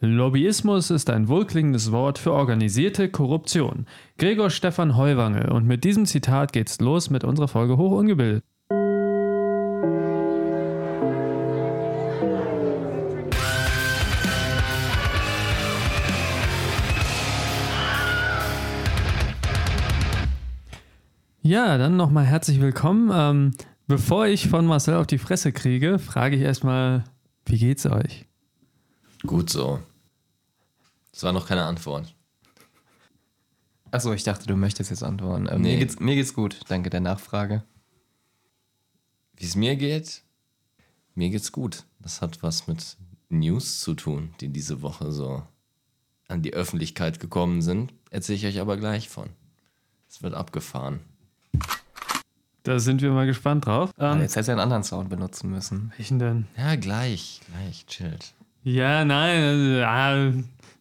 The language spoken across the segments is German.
Lobbyismus ist ein wohlklingendes Wort für organisierte Korruption. Gregor Stefan Heuwange. Und mit diesem Zitat geht's los mit unserer Folge Hoch ungebildet. Ja, dann nochmal herzlich willkommen. Ähm, bevor ich von Marcel auf die Fresse kriege, frage ich erstmal, wie geht's euch? Gut so. Das war noch keine Antwort. Achso, ich dachte, du möchtest jetzt antworten. Ähm, Nee. mir, geht's, mir geht's gut, danke der Nachfrage. Wie es mir geht? Mir geht's gut. Das hat was mit News zu tun, die diese Woche so an die Öffentlichkeit gekommen sind. Erzähle ich euch aber gleich von. Es wird abgefahren. Da sind wir mal gespannt drauf. Aber Ähm, jetzt hättest du einen anderen Sound benutzen müssen. welchen denn? Ja, gleich, gleich, chillt. Ja, nein. äh.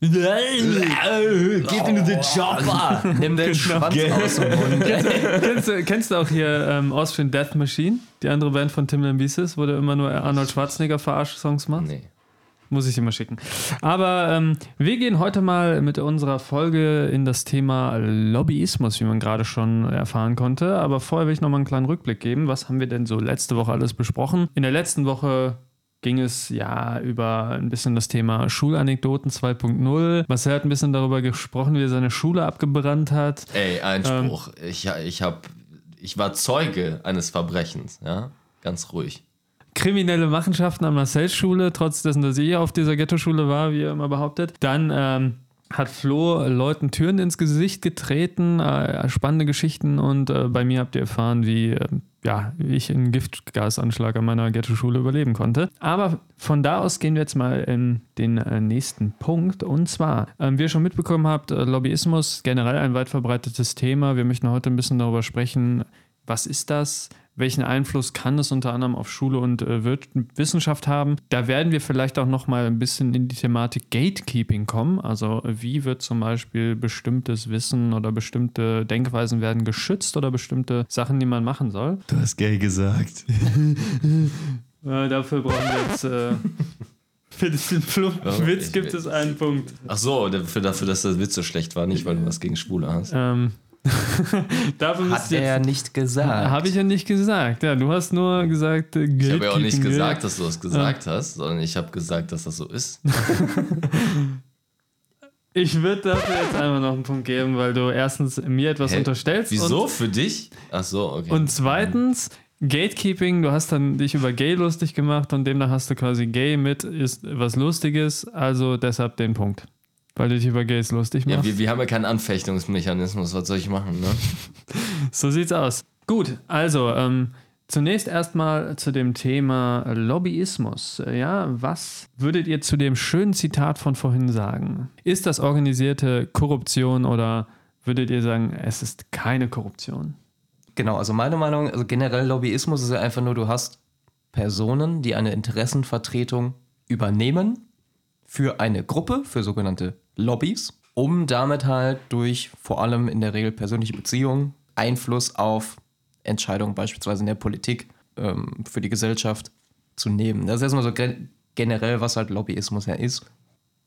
Geht in den Chopper! Nimm den Schwanz aus dem Mund. kennst, du, kennst du auch hier ähm, Austrian Death Machine? Die andere Band von Tim Lambesis, wo der immer nur Arnold Schwarzenegger Verarsch-Songs macht? Nee. Muss ich mal schicken. Aber ähm, wir gehen heute mal mit unserer Folge in das Thema Lobbyismus, wie man gerade schon erfahren konnte. Aber vorher will ich noch mal einen kleinen Rückblick geben. Was haben wir denn so letzte Woche alles besprochen? In der letzten Woche ging es ja über ein bisschen das Thema Schulanekdoten 2.0. Marcel hat ein bisschen darüber gesprochen, wie er seine Schule abgebrannt hat. Ey, Einspruch. ich, ich, hab, ich war Zeuge eines Verbrechens, ja? Ganz ruhig. kriminelle Machenschaften an Marcells Schule, trotz dessen, dass ich auf dieser Ghetto-Schule war, wie er immer behauptet. Dann ähm, hat Flo Leuten Türen ins Gesicht getreten, äh, spannende Geschichten und äh, bei mir habt ihr erfahren, wie äh, ja, ich einen Giftgasanschlag an meiner Ghetto-Schule überleben konnte. Aber von da aus gehen wir jetzt mal in den äh, nächsten Punkt und zwar, ähm, wie ihr schon mitbekommen habt, äh, Lobbyismus generell ein weit verbreitetes Thema. Wir möchten heute ein bisschen darüber sprechen, was ist das? Welchen Einfluss kann es unter anderem auf Schule und äh, Wissenschaft haben? Da werden wir vielleicht auch noch mal ein bisschen in die Thematik Gatekeeping kommen. Also wie wird zum Beispiel bestimmtes Wissen oder bestimmte Denkweisen werden geschützt oder bestimmte Sachen, die man machen soll? Du hast gay gesagt. Äh, dafür brauchen wir jetzt äh, für diesen plumpen Oh, Witz gibt es einen Punkt. Ach so, dafür, dafür, dass der Witz so schlecht war, nicht weil du was gegen Schwule hast. Ähm, dafür Hat er jetzt nicht gesagt. Habe ich ja nicht gesagt. Ja, du hast nur gesagt, äh, Ich habe ja auch nicht gesagt, dass du das gesagt hast, sondern ich habe gesagt, dass das so ist. Ich würde dafür jetzt einmal noch einen Punkt geben, weil du erstens mir etwas Hä? unterstellst. Wieso? Für dich? Ach so, okay. Und, und zweitens, Gatekeeping, du hast dann dich über Gay lustig gemacht und demnach hast du quasi Gay mit ist was Lustiges, also deshalb den Punkt. Weil du dich über Gays lustig ja, machst. wir, wir haben ja keinen Anfechtungsmechanismus, was soll ich machen, ne? So sieht's aus. Gut, also ähm, zunächst erstmal zu dem Thema Lobbyismus. Ja, was würdet ihr zu dem schönen Zitat von vorhin sagen? Ist das organisierte Korruption oder würdet ihr sagen, es ist keine Korruption? Genau, also meine Meinung, also generell Lobbyismus ist ja einfach nur, du hast Personen, die eine Interessenvertretung übernehmen für eine Gruppe, für sogenannte Lobbys, um damit halt durch vor allem in der Regel persönliche Beziehungen Einfluss auf Entscheidungen beispielsweise in der Politik ähm, für die Gesellschaft zu nehmen. Das ist erstmal so gen generell, was halt Lobbyismus ja ist.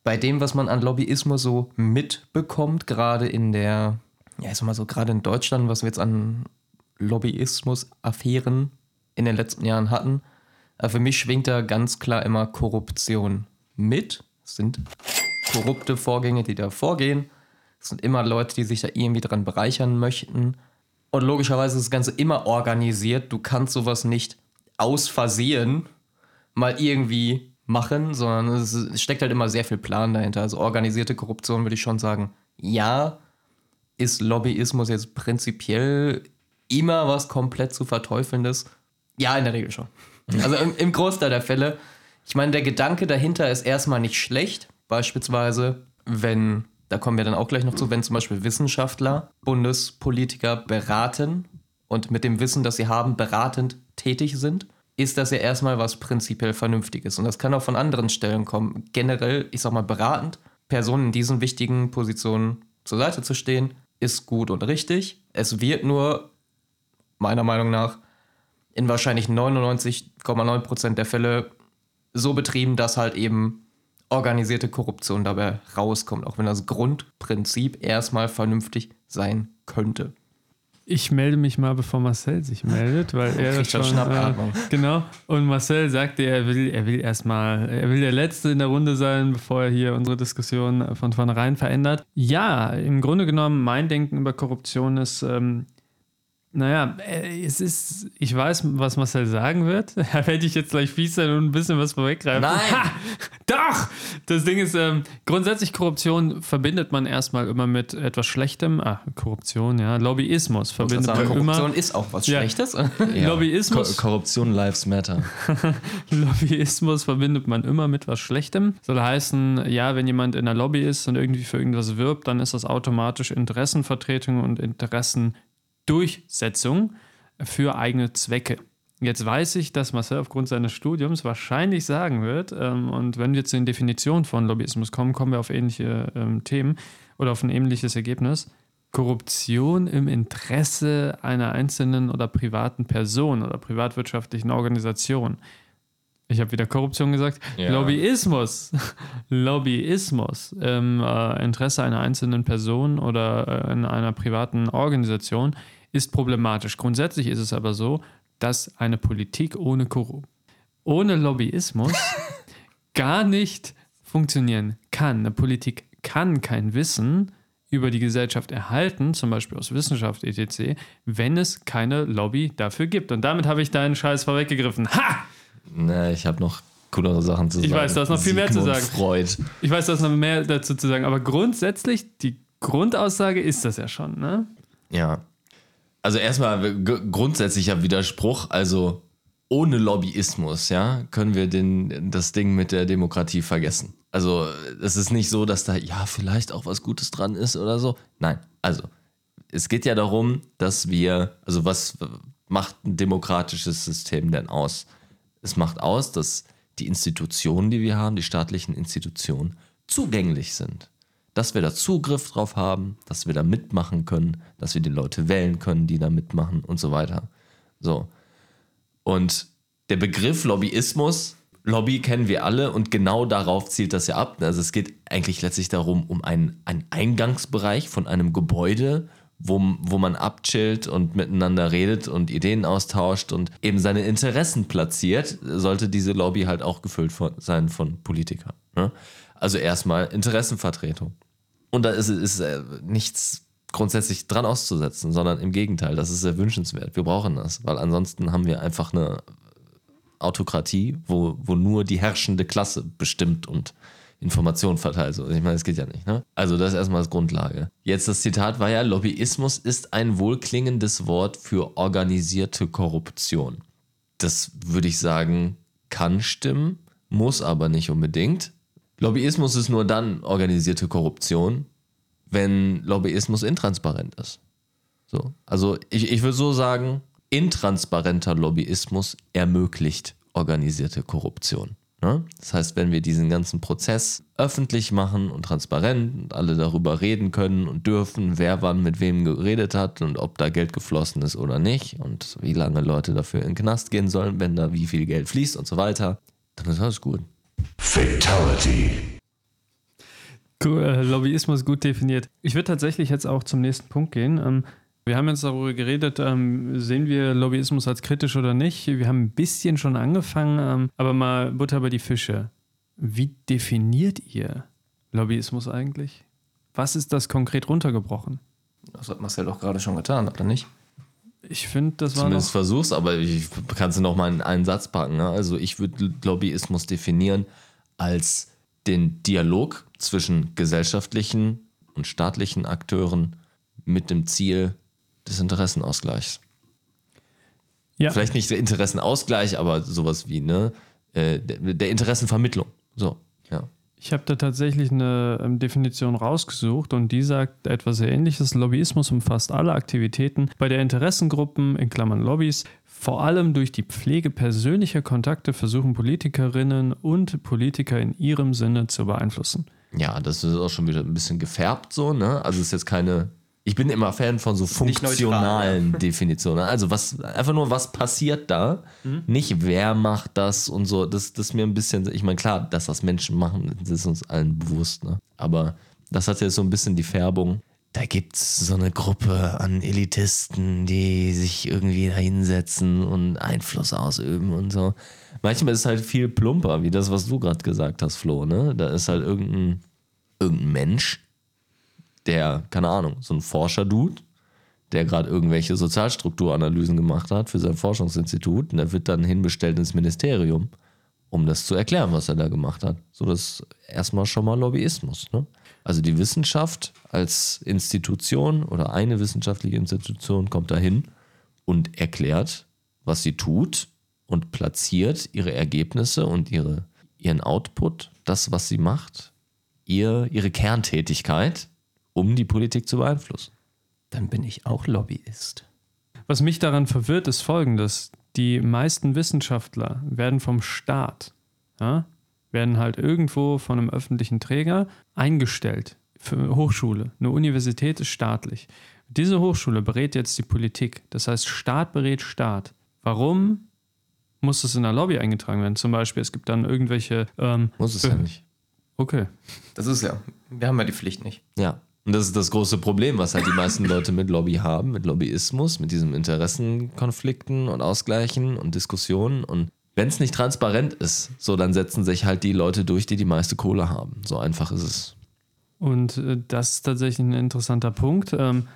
Bei dem, was man an Lobbyismus so mitbekommt, gerade in der, ja, ich sag mal so, gerade in Deutschland, was wir jetzt an Lobbyismus-Affären in den letzten Jahren hatten, äh, für mich schwingt da ganz klar immer Korruption mit. Es sind korrupte Vorgänge, die da vorgehen. Es sind immer Leute, die sich da irgendwie dran bereichern möchten. Und logischerweise ist das Ganze immer organisiert. Du kannst sowas nicht aus Versehen mal irgendwie machen, sondern es steckt halt immer sehr viel Plan dahinter. Also organisierte Korruption würde ich schon sagen, ja, ist Lobbyismus jetzt prinzipiell immer was komplett zu verteufelndes? Ja, in der Regel schon. Also im, im Großteil der Fälle. Ich meine, der Gedanke dahinter ist erstmal nicht schlecht. Beispielsweise, wenn, da kommen wir dann auch gleich noch zu, wenn zum Beispiel Wissenschaftler Bundespolitiker beraten und mit dem Wissen, das sie haben, beratend tätig sind, ist das ja erstmal was prinzipiell Vernünftiges. Und das kann auch von anderen Stellen kommen. Generell, ich sag mal, beratend, Personen in diesen wichtigen Positionen zur Seite zu stehen, ist gut und richtig. Es wird nur, meiner Meinung nach, in wahrscheinlich 99,9% der Fälle so betrieben, dass halt eben organisierte Korruption dabei rauskommt, auch wenn das Grundprinzip erstmal vernünftig sein könnte. Ich melde mich mal, bevor Marcel sich meldet, weil er das schon schon, äh, genau. Und Marcel sagte, er will, er will erstmal, er will der Letzte in der Runde sein, bevor er hier unsere Diskussion von vornherein verändert. Ja, im Grunde genommen, mein Denken über Korruption ist, ähm, naja, äh, es ist, ich weiß, was Marcel sagen wird. Da werde ich jetzt gleich fies sein und ein bisschen was vorweggreifen. Nein! Ha! Doch! Das Ding ist, ähm, grundsätzlich Korruption verbindet man erstmal immer mit etwas Schlechtem. Ah, Korruption, ja. Lobbyismus verbindet man immer. Korruption ist auch was Ja. Schlechtes. Ja. Lobbyismus. Ko Korruption Lives Matter. Lobbyismus verbindet man immer mit was Schlechtem. Soll heißen, ja, wenn jemand in der Lobby ist und irgendwie für irgendwas wirbt, dann ist das automatisch Interessenvertretung und Interessendurchsetzung für eigene Zwecke. Jetzt weiß ich, dass Marcel aufgrund seines Studiums wahrscheinlich sagen wird, ähm, und wenn wir zu den Definitionen von Lobbyismus kommen, kommen wir auf ähnliche ähm, Themen oder auf ein ähnliches Ergebnis. Korruption im Interesse einer einzelnen oder privaten Person oder privatwirtschaftlichen Organisation. Ich habe wieder Korruption gesagt. Ja. Lobbyismus. Lobbyismus im äh, Interesse einer einzelnen Person oder äh, in einer privaten Organisation ist problematisch. Grundsätzlich ist es aber so, dass eine Politik ohne, Korru ohne Lobbyismus gar nicht funktionieren kann. Eine Politik kann kein Wissen über die Gesellschaft erhalten, zum Beispiel aus Wissenschaft etc., wenn es keine Lobby dafür gibt. Und damit habe ich deinen Scheiß vorweggegriffen. Ha! Na, ich habe noch coolere Sachen zu Ich sagen. weiß, du hast noch viel mehr zu sagen. Freud. Ich weiß, da ist noch mehr dazu zu sagen, aber grundsätzlich, die Grundaussage ist das ja schon, ne? Ja. Also erstmal grundsätzlicher Widerspruch, also ohne Lobbyismus, ja, können wir den, das Ding mit der Demokratie vergessen. Also es ist nicht so, dass da ja vielleicht auch was Gutes dran ist oder so. Nein, also es geht ja darum, dass wir, also was macht ein demokratisches System denn aus? Es macht aus, dass die Institutionen, die wir haben, die staatlichen Institutionen, zugänglich sind. Dass wir da Zugriff drauf haben, dass wir da mitmachen können, dass wir die Leute wählen können, die da mitmachen und so weiter. So. Und der Begriff Lobbyismus, Lobby kennen wir alle und genau darauf zielt das ja ab. Also es geht eigentlich letztlich darum, um einen, einen Eingangsbereich von einem Gebäude, wo, wo man abchillt und miteinander redet und Ideen austauscht und eben seine Interessen platziert, sollte diese Lobby halt auch gefüllt von, sein von Politikern. Ne? Also erstmal Interessenvertretung. Und da ist, ist äh, nichts grundsätzlich dran auszusetzen, sondern im Gegenteil, das ist sehr wünschenswert. Wir brauchen das, weil ansonsten haben wir einfach eine Autokratie, wo, wo nur die herrschende Klasse bestimmt und Informationen verteilt. So, ich meine, das geht ja nicht. Ne? Also das ist erstmal das Grundlage. Jetzt das Zitat war ja, Lobbyismus ist ein wohlklingendes Wort für organisierte Korruption. Das würde ich sagen, kann stimmen, muss aber nicht unbedingt. Lobbyismus ist nur dann organisierte Korruption, wenn Lobbyismus intransparent ist. So. Also ich, ich würde so sagen, intransparenter Lobbyismus ermöglicht organisierte Korruption. Ne? Das heißt, wenn wir diesen ganzen Prozess öffentlich machen und transparent und alle darüber reden können und dürfen, wer wann mit wem geredet hat und ob da Geld geflossen ist oder nicht und wie lange Leute dafür in den Knast gehen sollen, wenn da wie viel Geld fließt und so weiter, dann ist alles gut. Fatality. Cool, äh, Lobbyismus gut definiert. Ich würde tatsächlich jetzt auch zum nächsten Punkt gehen. Ähm, wir haben jetzt darüber geredet, ähm, sehen wir Lobbyismus als kritisch oder nicht. Wir haben ein bisschen schon angefangen, ähm, aber mal Butter bei die Fische. Wie definiert ihr Lobbyismus eigentlich? Was ist das konkret runtergebrochen? Das hat Marcel doch gerade schon getan, oder nicht? Ich finde, das war Zumindest versuch's, aber ich kann es noch mal in einen Satz packen. Ne? Also ich würde Lobbyismus definieren als den Dialog zwischen gesellschaftlichen und staatlichen Akteuren mit dem Ziel des Interessenausgleichs. ja, Vielleicht nicht der Interessenausgleich, aber sowas wie ne äh, der, der Interessenvermittlung. So, ja. Ich habe da tatsächlich eine ähm, Definition rausgesucht und die sagt etwas sehr ähnliches. Lobbyismus umfasst alle Aktivitäten bei der Interessengruppen, in Klammern Lobbys, vor allem durch die Pflege persönlicher Kontakte versuchen Politikerinnen und Politiker in ihrem Sinne zu beeinflussen. Ja, das ist auch schon wieder ein bisschen gefärbt so, ne? Also es ist jetzt keine Ich bin immer Fan von so nicht neutral, funktionalen Definitionen. Also was einfach nur, was passiert da? Mhm. Nicht wer macht das und so. Das, das ist mir ein bisschen, ich meine, klar, dass das Menschen machen, das ist uns allen bewusst, ne? Aber das hat ja so ein bisschen die Färbung. Da gibt es so eine Gruppe an Elitisten, die sich irgendwie da hinsetzen und Einfluss ausüben und so. Manchmal ist es halt viel plumper, wie das, was du gerade gesagt hast, Flo, ne? Da ist halt irgendein, irgendein Mensch, der, keine Ahnung, so ein Forscher-Dude, der gerade irgendwelche Sozialstrukturanalysen gemacht hat für sein Forschungsinstitut und der wird dann hinbestellt ins Ministerium, um das zu erklären, was er da gemacht hat. So, das ist erstmal schon mal Lobbyismus. Ne? Also die Wissenschaft als Institution oder eine wissenschaftliche Institution kommt dahin und erklärt, was sie tut und platziert ihre Ergebnisse und ihre, ihren Output, das, was sie macht, ihr, ihre Kerntätigkeit, um die Politik zu beeinflussen. Dann bin ich auch Lobbyist. Was mich daran verwirrt, ist folgendes. Die meisten Wissenschaftler werden vom Staat, ja, werden halt irgendwo von einem öffentlichen Träger eingestellt für eine Hochschule. Eine Universität ist staatlich. Diese Hochschule berät jetzt die Politik. Das heißt, Staat berät Staat. Warum muss das in der Lobby eingetragen werden? Zum Beispiel, es gibt dann irgendwelche. Ähm, Muss es ja nicht. Okay. Das ist ja, wir haben ja die Pflicht nicht. Ja. Und das ist das große Problem, was halt die meisten Leute mit Lobby haben, mit Lobbyismus, mit diesen Interessenkonflikten und Ausgleichen und Diskussionen. Und wenn es nicht transparent ist, so dann setzen sich halt die Leute durch, die die meiste Kohle haben. So einfach ist es. Und äh, das ist tatsächlich ein interessanter Punkt. Ähm,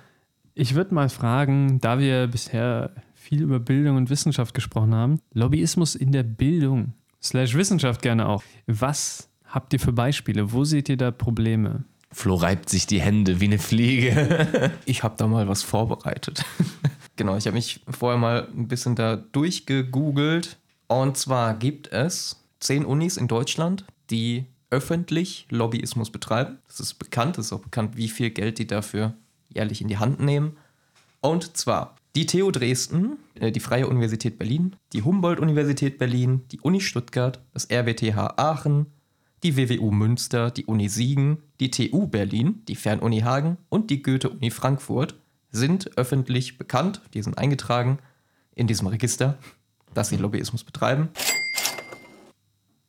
ich würde mal fragen, da wir bisher viel über Bildung und Wissenschaft gesprochen haben, Lobbyismus in der Bildung, slash Wissenschaft gerne auch. Was habt ihr für Beispiele? Wo seht ihr da Probleme? Flo reibt sich die Hände wie eine Fliege. Ich habe da mal was vorbereitet. genau, ich habe mich vorher mal ein bisschen da durchgegoogelt. Und zwar gibt es zehn Unis in Deutschland, die öffentlich Lobbyismus betreiben. Das ist bekannt, es ist auch bekannt, wie viel Geld die dafür jährlich in die Hand nehmen. Und zwar die TU Dresden, äh, die Freie Universität Berlin, die Humboldt-Universität Berlin, die Uni Stuttgart, das RWTH Aachen, die WWU Münster, die Uni Siegen, die TU Berlin, die Fernuni Hagen und die Goethe-Uni Frankfurt sind öffentlich bekannt, die sind eingetragen in diesem Register, dass sie Lobbyismus betreiben.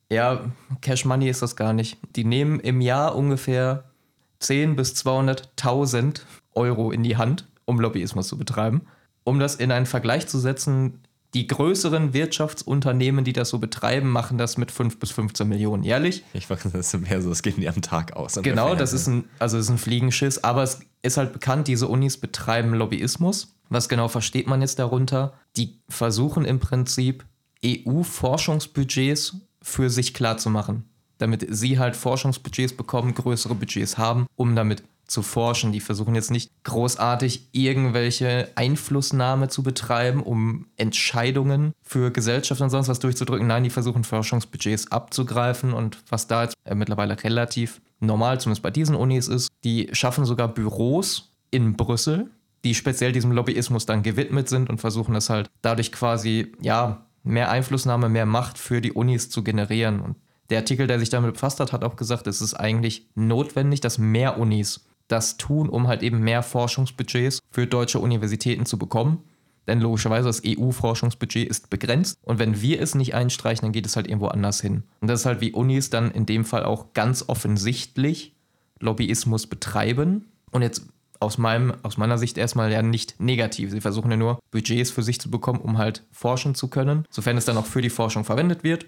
Ja, Cash Money ist das gar nicht. Die nehmen im Jahr ungefähr 10 bis 200.000 Euro in die Hand, um Lobbyismus zu betreiben. Um das in einen Vergleich zu setzen, die größeren Wirtschaftsunternehmen, die das so betreiben, machen das mit 5 bis 15 Millionen jährlich. Ich weiß, das ist mehr so, das geht die am Tag aus. Genau, das ist ein, also es ist ein Fliegenschiss, aber es ist halt bekannt, diese Unis betreiben Lobbyismus. Was genau versteht man jetzt darunter? Die versuchen im Prinzip EU-Forschungsbudgets für sich klar zu machen, damit sie halt Forschungsbudgets bekommen, größere Budgets haben, um damit zu forschen. Die versuchen jetzt nicht großartig irgendwelche Einflussnahme zu betreiben, um Entscheidungen für Gesellschaft und sonst was durchzudrücken. Nein, die versuchen Forschungsbudgets abzugreifen und was da jetzt äh, mittlerweile relativ normal, zumindest bei diesen Unis ist, die schaffen sogar Büros in Brüssel, die speziell diesem Lobbyismus dann gewidmet sind und versuchen das halt dadurch quasi, ja, mehr Einflussnahme, mehr Macht für die Unis zu generieren. Und der Artikel, der sich damit befasst hat, hat auch gesagt, es ist eigentlich notwendig, dass mehr Unis das tun, um halt eben mehr Forschungsbudgets für deutsche Universitäten zu bekommen. Denn logischerweise das EU-Forschungsbudget ist begrenzt und wenn wir es nicht einstreichen, dann geht es halt irgendwo anders hin. Und das ist halt wie Unis dann in dem Fall auch ganz offensichtlich Lobbyismus betreiben. Und jetzt aus, meinem, aus meiner Sicht erstmal ja nicht negativ. Sie versuchen ja nur Budgets für sich zu bekommen, um halt forschen zu können. Sofern es dann auch für die Forschung verwendet wird,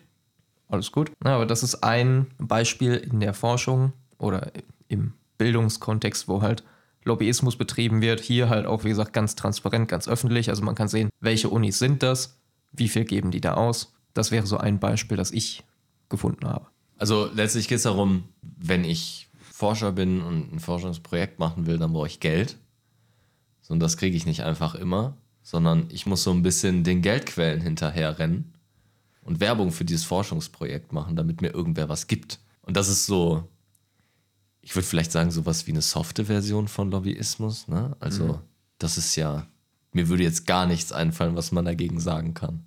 alles gut. Ja, aber das ist ein Beispiel in der Forschung oder im Bildungskontext, wo halt Lobbyismus betrieben wird. Hier halt auch, wie gesagt, ganz transparent, ganz öffentlich. Also man kann sehen, welche Unis sind das, wie viel geben die da aus. Das wäre so ein Beispiel, das ich gefunden habe. Also letztlich geht es darum, wenn ich Forscher bin und ein Forschungsprojekt machen will, dann brauche ich Geld. So, Und das kriege ich nicht einfach immer, sondern ich muss so ein bisschen den Geldquellen hinterherrennen und Werbung für dieses Forschungsprojekt machen, damit mir irgendwer was gibt. Und das ist so, ich würde vielleicht sagen, sowas wie eine softe Version von Lobbyismus. Ne? Also, das ist ja, mir würde jetzt gar nichts einfallen, was man dagegen sagen kann.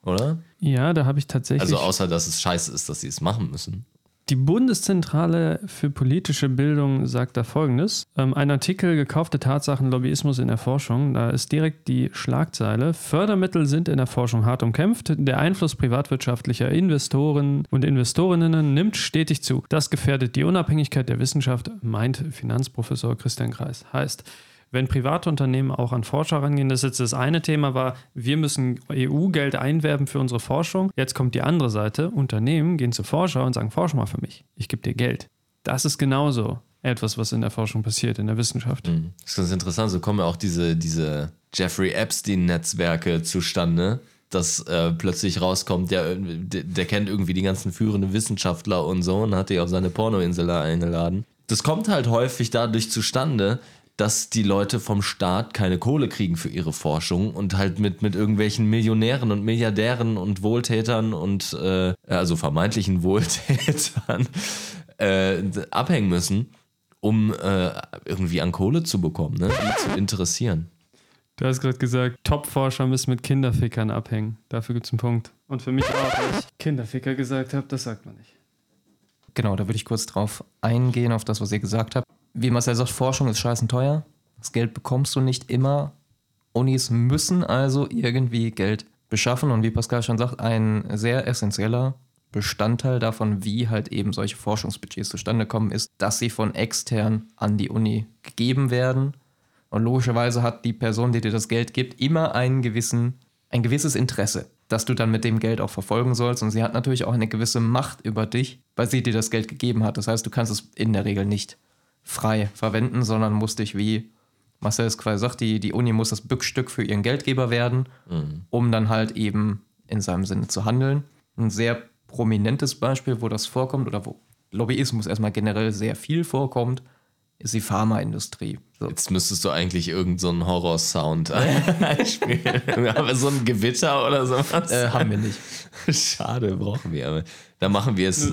Oder? Ja, da habe ich tatsächlich. Also, außer dass es scheiße ist, dass sie es machen müssen. Die Bundeszentrale für politische Bildung sagt da folgendes: ähm, Ein Artikel Gekaufte Tatsachen Lobbyismus in der Forschung. Da ist direkt die Schlagzeile: Fördermittel sind in der Forschung hart umkämpft. Der Einfluss privatwirtschaftlicher Investoren und Investorinnen nimmt stetig zu. Das gefährdet die Unabhängigkeit der Wissenschaft, meint Finanzprofessor Christian Kreis. Heißt, wenn private Unternehmen auch an Forscher rangehen, das ist jetzt das eine Thema war, wir müssen EU-Geld einwerben für unsere Forschung. Jetzt kommt die andere Seite, Unternehmen gehen zu Forscher und sagen, forsch mal für mich, ich gebe dir Geld. Das ist genauso etwas, was in der Forschung passiert, in der Wissenschaft. Das ist ganz interessant, so kommen auch diese, diese Jeffrey Epstein-Netzwerke zustande, dass äh, plötzlich rauskommt, der, der kennt irgendwie die ganzen führenden Wissenschaftler und so und hat die auf seine Pornoinsel eingeladen. Das kommt halt häufig dadurch zustande, dass die Leute vom Staat keine Kohle kriegen für ihre Forschung und halt mit, mit irgendwelchen Millionären und Milliardären und Wohltätern und äh, also vermeintlichen Wohltätern äh, abhängen müssen, um äh, irgendwie an Kohle zu bekommen, ne? die zu interessieren. Du hast gerade gesagt, Top-Forscher müssen mit Kinderfickern abhängen. Dafür gibt es einen Punkt. Und für mich auch, weil ich Kinderficker gesagt habe, das sagt man nicht. Genau, da würde ich kurz drauf eingehen, auf das, was ihr gesagt habt. Wie Marcel sagt, Forschung ist scheißen teuer. Das Geld bekommst du nicht immer. Unis müssen also irgendwie Geld beschaffen. Und wie Pascal schon sagt, ein sehr essentieller Bestandteil davon, wie halt eben solche Forschungsbudgets zustande kommen, ist, dass sie von extern an die Uni gegeben werden. Und logischerweise hat die Person, die dir das Geld gibt, immer einen gewissen, ein gewisses Interesse, dass du dann mit dem Geld auch verfolgen sollst. Und sie hat natürlich auch eine gewisse Macht über dich, weil sie dir das Geld gegeben hat. Das heißt, du kannst es in der Regel nicht frei verwenden, sondern musst dich, wie Marcel es quasi sagt, die, die Uni muss das Bückstück für ihren Geldgeber werden, um dann halt eben in seinem Sinne zu handeln. Ein sehr prominentes Beispiel, wo das vorkommt oder wo Lobbyismus erstmal generell sehr viel vorkommt, ist die Pharmaindustrie. So. Jetzt müsstest du eigentlich irgendeinen so einen Horror-Sound einspielen. aber so ein Gewitter oder sowas. Äh, haben wir nicht. Schade, brauchen wir. Aber dann machen wir es.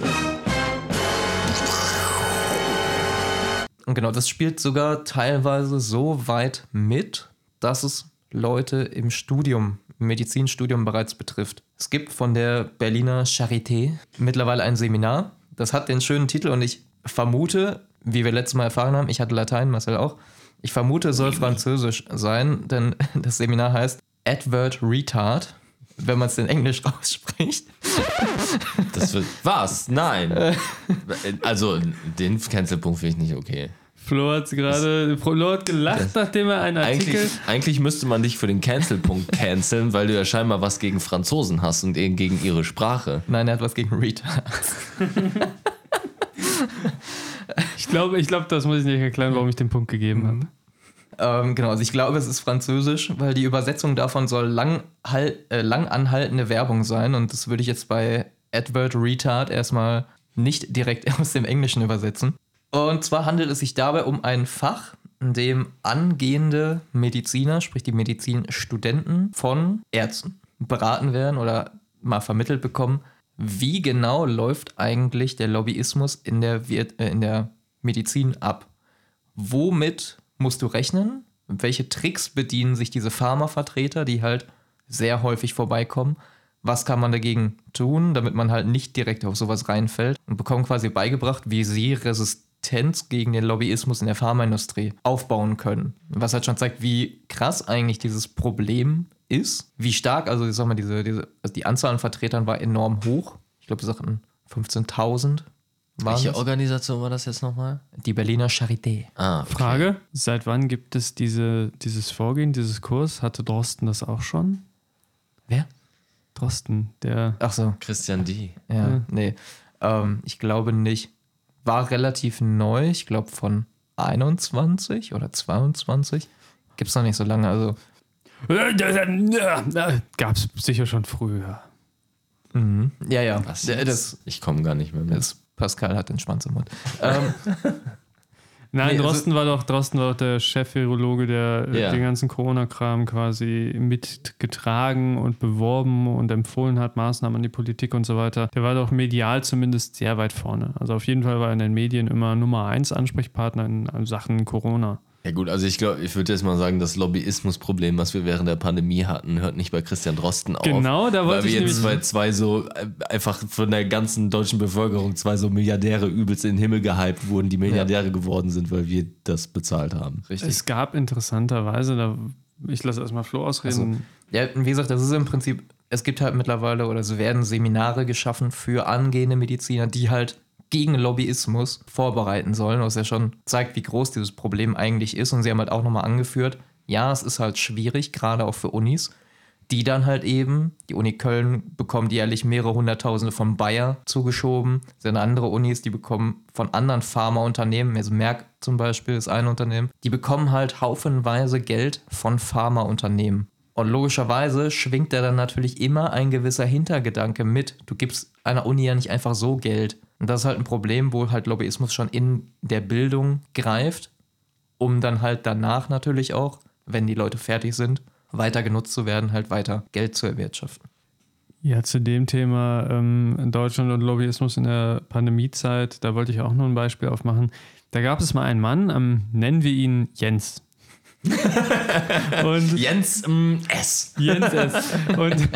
Und genau, das spielt sogar teilweise so weit mit, dass es Leute im Studium, im Medizinstudium bereits betrifft. Es gibt von der Berliner Charité mittlerweile ein Seminar. Das hat den schönen Titel und ich vermute, wie wir letztes Mal erfahren haben, ich hatte Latein, Marcel auch. Ich vermute, es soll Französisch sein, denn das Seminar heißt Advert Retard, wenn man es in Englisch ausspricht. Das wird. Was? Nein. Also, den Cancelpunkt finde ich nicht okay. Flo hat gerade, Flo hat gelacht, nachdem er einen Artikel. Eigentlich, eigentlich müsste man dich für den Cancelpunkt canceln, weil du ja scheinbar was gegen Franzosen hast und eben gegen ihre Sprache. Nein, er hat was gegen Retard. Ich glaube, ich glaube, das muss ich nicht erklären, warum ich den Punkt gegeben habe. Ähm, genau, also ich glaube, es ist französisch, weil die Übersetzung davon soll lang, hal- äh, lang anhaltende Werbung sein und das würde ich jetzt bei Advert Retard erstmal nicht direkt aus dem Englischen übersetzen. Und zwar handelt es sich dabei um ein Fach, in dem angehende Mediziner, sprich die Medizinstudenten von Ärzten beraten werden oder mal vermittelt bekommen, wie genau läuft eigentlich der Lobbyismus in der, Wir- äh, in der Medizin ab. Womit musst du rechnen? Welche Tricks bedienen sich diese Pharmavertreter, die halt sehr häufig vorbeikommen? Was kann man dagegen tun, damit man halt nicht direkt auf sowas reinfällt? Und bekommen quasi beigebracht, wie sie Resistenz gegen den Lobbyismus in der Pharmaindustrie aufbauen können. Was halt schon zeigt, wie krass eigentlich dieses Problem ist. Wie stark, also ich sag mal, diese, diese, also die Anzahl an Vertretern war enorm hoch. Ich glaube, sie sagten 15.000 waren Welche es. Organisation war das jetzt nochmal? Die Berliner Charité. Ah, okay. Frage: Seit wann gibt es diese, dieses Vorgehen, dieses Kurs? Hatte Drosten das auch schon? Wer? Drosten, der. Ach so, Christian D. ja, Ja. nee. Ähm, ich glaube nicht. War relativ neu, ich glaube von 21 oder 22. Gibt es noch nicht so lange. Also, Gab es sicher schon früher. mhm. ja, ja. Was das, ich komme gar nicht mehr mit. das Pascal hat den Schwanz im Mund. ähm, Nein, Nee, also- Drosten, war doch, Drosten war doch der Chef-Virologe, der äh, Ja. den ganzen Corona-Kram quasi mitgetragen und beworben und empfohlen hat, Maßnahmen an die Politik und so weiter. Der war doch medial zumindest sehr weit vorne. Also auf jeden Fall war er in den Medien immer Nummer eins Ansprechpartner in Sachen Corona. Ja gut, also ich glaube, ich würde jetzt mal sagen, das Lobbyismusproblem, was wir während der Pandemie hatten, hört nicht bei Christian Drosten auf. Genau, da wollte weil ich wir jetzt nämlich- zwei, so äh, einfach von der ganzen deutschen Bevölkerung zwei so Milliardäre übelst in den Himmel gehypt wurden, die Milliardäre geworden sind, weil wir das bezahlt haben. Richtig. Es gab interessanterweise, da, ich lasse erstmal Flo ausreden. Ja, wie gesagt, das ist im Prinzip, es gibt halt mittlerweile oder es werden Seminare geschaffen für angehende Mediziner, die halt gegen Lobbyismus vorbereiten sollen, was ja schon zeigt, wie groß dieses Problem eigentlich ist. Und sie haben halt auch nochmal angeführt, ja, es ist halt schwierig, gerade auch für Unis, die dann halt eben, die Uni Köln bekommt jährlich mehrere Hunderttausende von Bayer zugeschoben, es sind andere Unis, die bekommen von anderen Pharmaunternehmen, also Merck zum Beispiel ist ein Unternehmen, die bekommen halt haufenweise Geld von Pharmaunternehmen. Und logischerweise schwingt da dann natürlich immer ein gewisser Hintergedanke mit. Du gibst einer Uni ja nicht einfach so Geld. Und das ist halt ein Problem, wo halt Lobbyismus schon in der Bildung greift, um dann halt danach natürlich auch, wenn die Leute fertig sind, weiter genutzt zu werden, halt weiter Geld zu erwirtschaften. Ja, zu dem Thema ähm, Deutschland und Lobbyismus in der Pandemiezeit, da wollte ich auch nur ein Beispiel aufmachen. Da gab es mal einen Mann, ähm, nennen wir ihn Jens. und Jens ähm, S. Jens S. Und,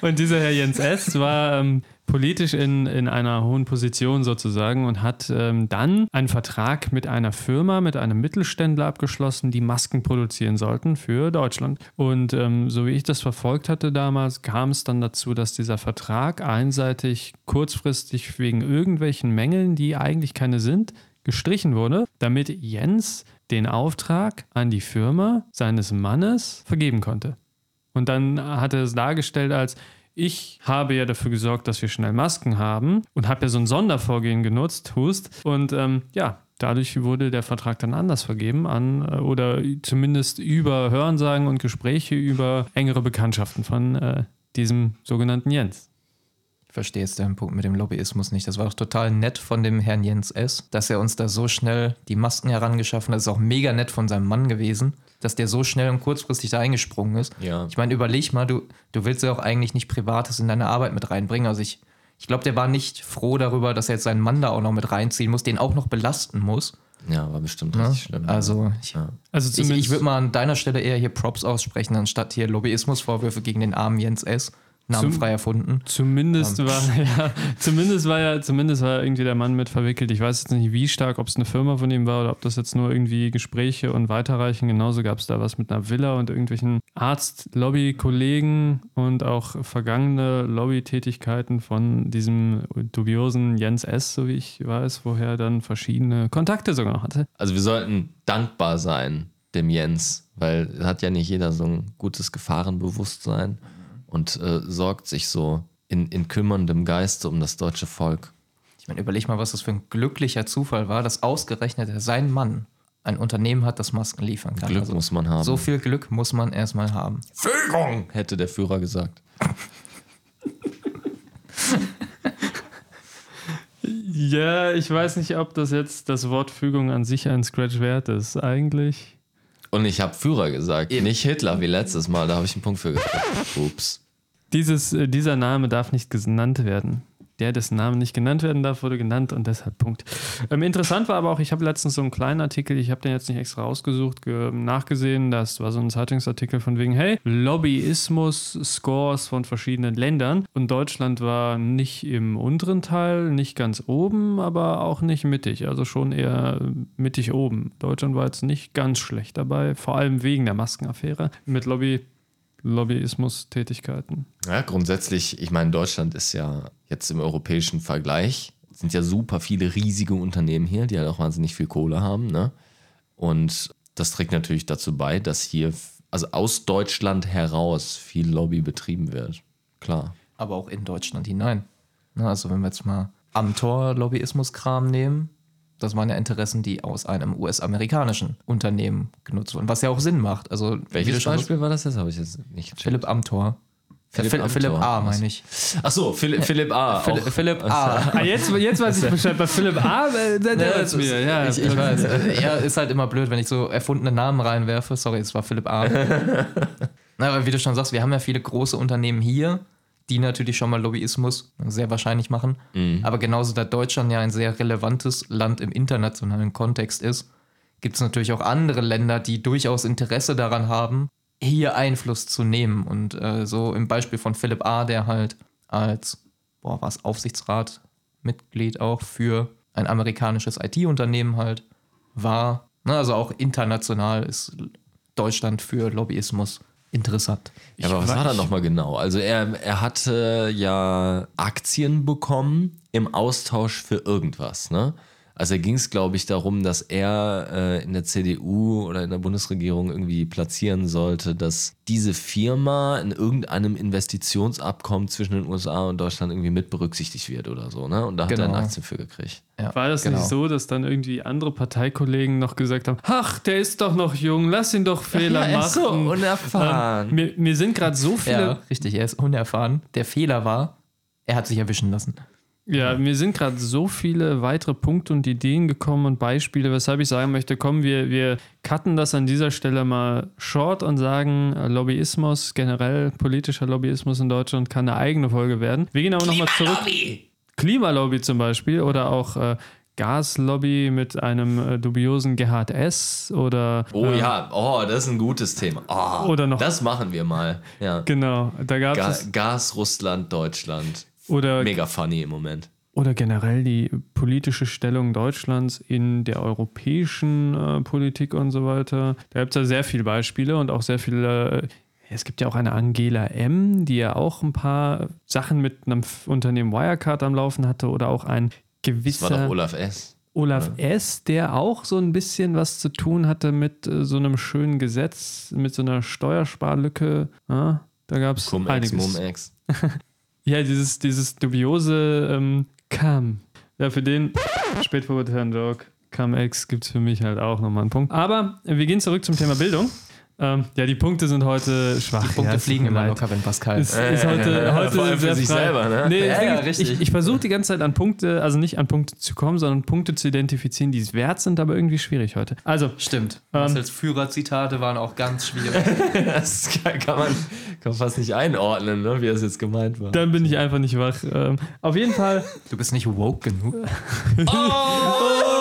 und dieser Herr Jens S. war ähm, politisch in, in einer hohen Position sozusagen und hat ähm, dann einen Vertrag mit einer Firma, mit einem Mittelständler abgeschlossen, die Masken produzieren sollten für Deutschland. Und ähm, so wie ich das verfolgt hatte damals, kam es dann dazu, dass dieser Vertrag einseitig kurzfristig wegen irgendwelchen Mängeln, die eigentlich keine sind, gestrichen wurde, damit Jens den Auftrag an die Firma seines Mannes vergeben konnte. Und dann hat er es dargestellt als, ich habe ja dafür gesorgt, dass wir schnell Masken haben und habe ja so ein Sondervorgehen genutzt, Hust. Und ähm, ja, dadurch wurde der Vertrag dann anders vergeben an äh, oder zumindest über Hörensagen und Gespräche über engere Bekanntschaften von äh, diesem sogenannten Jens. Ich verstehe jetzt den Punkt mit dem Lobbyismus nicht. Das war doch total nett von dem Herrn Jens S., dass er uns da so schnell die Masken herangeschaffen hat. Das ist auch mega nett von seinem Mann gewesen, dass der so schnell und kurzfristig da eingesprungen ist. Ja. Ich meine, überleg mal, du, du willst ja auch eigentlich nicht Privates in deine Arbeit mit reinbringen. Also ich, ich glaube, der war nicht froh darüber, dass er jetzt seinen Mann da auch noch mit reinziehen muss, den auch noch belasten muss. Ja, war bestimmt Ne? richtig schlimm. Also ich, Ja. Also ich, ich würde mal an deiner Stelle eher hier Props aussprechen, anstatt hier Lobbyismusvorwürfe gegen den armen Jens S. Namenfrei erfunden. Zumindest war, ja, zumindest war ja, zumindest war irgendwie der Mann mit verwickelt. Ich weiß jetzt nicht, wie stark, ob es eine Firma von ihm war oder ob das jetzt nur irgendwie Gespräche und Weiterreichen. Genauso gab es da was mit einer Villa und irgendwelchen Arzt-Lobby-Kollegen und auch vergangene Lobby-Tätigkeiten von diesem dubiosen Jens S., so wie ich weiß, woher er dann verschiedene Kontakte sogar noch hatte. Also wir sollten dankbar sein dem Jens, weil hat ja nicht jeder so ein gutes Gefahrenbewusstsein und äh, sorgt sich so in, in kümmerndem Geiste um das deutsche Volk. Ich meine, überleg mal, was das für ein glücklicher Zufall war, dass ausgerechnet sein Mann ein Unternehmen hat, das Masken liefern kann. Glück Also muss man haben. So viel Glück muss man erstmal haben. Fügung, hätte der Führer gesagt. Ja, ich weiß nicht, ob das jetzt das Wort Fügung an sich ein Scratch wert ist. Eigentlich. Und ich habe Führer gesagt, nicht Hitler wie letztes Mal. Da habe ich einen Punkt für gekriegt. Ups. Dieses, äh, dieser Name darf nicht genannt werden. Der, dessen Name nicht genannt werden darf, wurde genannt und deshalb Punkt. Ähm, interessant war aber auch, ich habe letztens so einen kleinen Artikel, ich habe den jetzt nicht extra rausgesucht, ge nachgesehen. Das war so ein Zeitungsartikel von wegen, hey, Lobbyismus-Scores von verschiedenen Ländern. Und Deutschland war nicht im unteren Teil, nicht ganz oben, aber auch nicht mittig. Also schon eher mittig oben. Deutschland war jetzt nicht ganz schlecht dabei, vor allem wegen der Maskenaffäre mit Lobby. Lobbyismus-Tätigkeiten. Ja, grundsätzlich, ich meine, Deutschland ist ja jetzt im europäischen Vergleich, sind ja super viele riesige Unternehmen hier, die halt auch wahnsinnig viel Kohle haben, ne? Und das trägt natürlich dazu bei, dass hier, also aus Deutschland heraus, viel Lobby betrieben wird. Klar. Aber auch in Deutschland hinein. Na, also wenn wir jetzt mal Amtor-Lobbyismus-Kram nehmen, das waren ja Interessen, die aus einem US-amerikanischen Unternehmen genutzt wurden, was ja auch Sinn macht. Also Welches schon Beispiel war das jetzt? Habe ich jetzt nicht gecheckt. Philipp Amthor. Philipp Philipp. A, meine ich. Ach so, Philipp, Philipp A. Philipp, auch. Philipp A. Ah, jetzt, jetzt weiß ich Bescheid. Bei Philipp A. Äh, der, der Ja, ist- mir. Ja, ich, ich weiß. Ja, ist halt immer blöd, wenn ich so erfundene Namen reinwerfe. Sorry, es war Philipp A. Na, aber wie du schon sagst, wir haben ja viele große Unternehmen hier, die natürlich schon mal Lobbyismus sehr wahrscheinlich machen. Aber genauso da Deutschland ja ein sehr relevantes Land im internationalen Kontext ist, gibt es natürlich auch andere Länder, die durchaus Interesse daran haben, hier Einfluss zu nehmen. Und äh, so im Beispiel von Philipp A., der halt als, boah, was, Aufsichtsratmitglied auch für ein amerikanisches IT-Unternehmen halt war. Ne, also auch international ist Deutschland für Lobbyismus interessant. Ja, aber was Ich war da nochmal genau? Also er, er hatte ja Aktien bekommen im Austausch für irgendwas, ne? Also ging es, glaube ich, darum, dass er äh, in der CDU oder in der Bundesregierung irgendwie platzieren sollte, dass diese Firma in irgendeinem Investitionsabkommen zwischen den USA und Deutschland irgendwie mit berücksichtigt wird oder so, ne? Und da hat er Genau. eine Aktien für gekriegt. Ja, War das genau. nicht so, dass dann irgendwie andere Parteikollegen noch gesagt haben, ach, der ist doch noch jung, lass ihn doch Fehler er ist so machen. unerfahren. Ähm, mir, mir sind gerade so viele, Ja, richtig, er ist unerfahren. Der Fehler war, er hat sich erwischen lassen. Ja, mir sind gerade so viele weitere Punkte und Ideen gekommen und Beispiele, weshalb ich sagen möchte, komm, wir, wir cutten das an dieser Stelle mal short und sagen, äh, Lobbyismus, generell politischer Lobbyismus in Deutschland kann eine eigene Folge werden. Wir gehen aber nochmal zurück. Klimalobby zum Beispiel oder auch äh, Gaslobby mit einem äh, dubiosen Gerhard S. oder Oh äh, ja, oh, das ist ein gutes Thema. Oh, Oder noch- Das machen wir mal. Ja. Genau, da gab Ga es Gas, Russland, Deutschland. Oder, Mega funny im Moment. oder generell die politische Stellung Deutschlands in der europäischen äh, Politik und so weiter. Da gibt es ja sehr viele Beispiele und auch sehr viele. Äh, es gibt ja auch eine Angela M., die ja auch ein paar Sachen mit einem Unternehmen Wirecard am Laufen hatte oder auch ein Das war gewisser doch Olaf S. Olaf S., der auch so ein bisschen was zu tun hatte mit äh, so einem schönen Gesetz, mit so einer Steuersparlücke. Ja, da gab es Cum-Ex, einiges. Mum-Ex. Ja, dieses, dieses dubiose ähm, Cam. Ja, für den spätverurteilten Joke, Cam-Ex, gibt es für mich halt auch nochmal einen Punkt. Aber wir gehen zurück zum Thema Bildung. Ähm, ja, die Punkte sind heute schwach. Die Punkte ja, fliegen immer leid. locker, wenn Pascal. Es ist heute, heute Vor allem für sehr sich frei. selber, ne? Nee, Ja, ja, ist, richtig. Ich, ich versuche die ganze Zeit an Punkte, also nicht an Punkte zu kommen, sondern Punkte zu identifizieren, die es wert sind, aber irgendwie schwierig heute. Also, Stimmt. Ähm, Marcel's Führerzitate waren auch ganz schwierig. Das kann, kann, man, kann man fast nicht einordnen, ne, wie das jetzt gemeint war. dann bin ich einfach nicht wach. Ähm, auf jeden Fall Du bist nicht woke genug.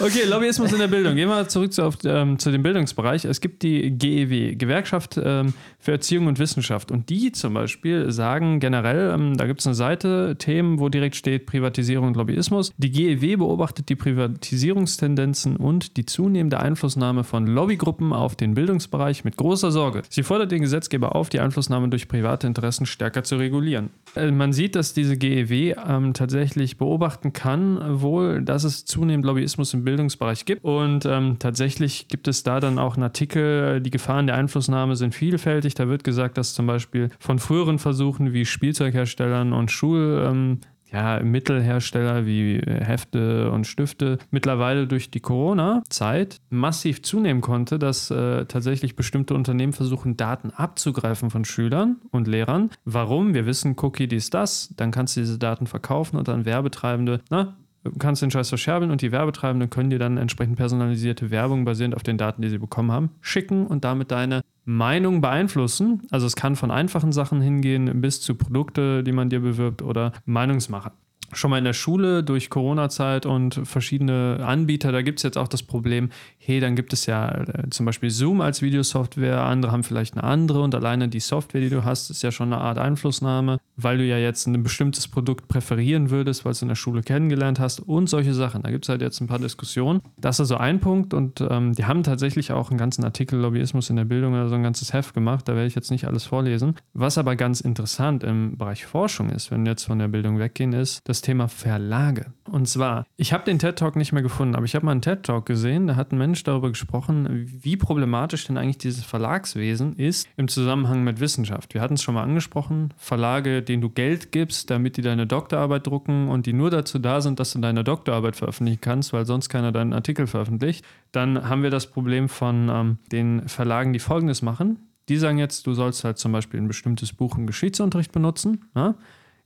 Okay, Lobbyismus in der Bildung. Gehen wir zurück zu, auf, ähm, zu dem Bildungsbereich. Es gibt die GEW, Gewerkschaft ähm, für Erziehung und Wissenschaft. Und die zum Beispiel sagen generell, ähm, da gibt es eine Seite, Themen, wo direkt steht Privatisierung und Lobbyismus. Die GEW beobachtet die Privatisierungstendenzen und die zunehmende Einflussnahme von Lobbygruppen auf den Bildungsbereich mit großer Sorge. Sie fordert den Gesetzgeber auf, die Einflussnahme durch private Interessen stärker zu regulieren. Äh, Man sieht, dass diese GEW ähm, tatsächlich beobachten kann, wohl, dass es zunehmend Lobbyismus im Bildungsbereich gibt. Und ähm, tatsächlich gibt es da dann auch einen Artikel, die Gefahren der Einflussnahme sind vielfältig. Da wird gesagt, dass zum Beispiel von früheren Versuchen wie Spielzeugherstellern und Schul... Ähm, ja, Mittelhersteller wie Hefte und Stifte mittlerweile durch die Corona-Zeit massiv zunehmen konnte, dass äh, tatsächlich bestimmte Unternehmen versuchen, Daten abzugreifen von Schülern und Lehrern. Warum? Wir wissen, Cookie dies, das, dann kannst du diese Daten verkaufen und dann Werbetreibende, na, du kannst den Scheiß verscherbeln und die Werbetreibenden können dir dann entsprechend personalisierte Werbung basierend auf den Daten, die sie bekommen haben, schicken und damit deine Meinung beeinflussen. Also es kann von einfachen Sachen hingehen bis zu Produkte, die man dir bewirbt oder Meinungsmacher. Schon mal in der Schule durch Corona-Zeit und verschiedene Anbieter, da gibt es jetzt auch das Problem, hey, dann gibt es ja äh, zum Beispiel Zoom als Videosoftware, andere haben vielleicht eine andere und alleine die Software, die du hast, ist ja schon eine Art Einflussnahme, weil du ja jetzt ein bestimmtes Produkt präferieren würdest, weil du es in der Schule kennengelernt hast und solche Sachen. Da gibt es halt jetzt ein paar Diskussionen. Das ist also ein Punkt und ähm, die haben tatsächlich auch einen ganzen Artikel Lobbyismus in der Bildung oder so ein ganzes Heft gemacht, da werde ich jetzt nicht alles vorlesen. Was aber ganz interessant im Bereich Forschung ist, wenn wir jetzt von der Bildung weggehen, ist das Thema Verlage. Und zwar, ich habe den TED-Talk nicht mehr gefunden, aber ich habe mal einen TED-Talk gesehen, da hat ein Mensch darüber gesprochen, wie problematisch denn eigentlich dieses Verlagswesen ist im Zusammenhang mit Wissenschaft. Wir hatten es schon mal angesprochen, Verlage, denen du Geld gibst, damit die deine Doktorarbeit drucken und die nur dazu da sind, dass du deine Doktorarbeit veröffentlichen kannst, weil sonst keiner deinen Artikel veröffentlicht. Dann haben wir das Problem von ähm, den Verlagen, die Folgendes machen. Die sagen jetzt, du sollst halt zum Beispiel ein bestimmtes Buch im Geschichtsunterricht benutzen. Ja?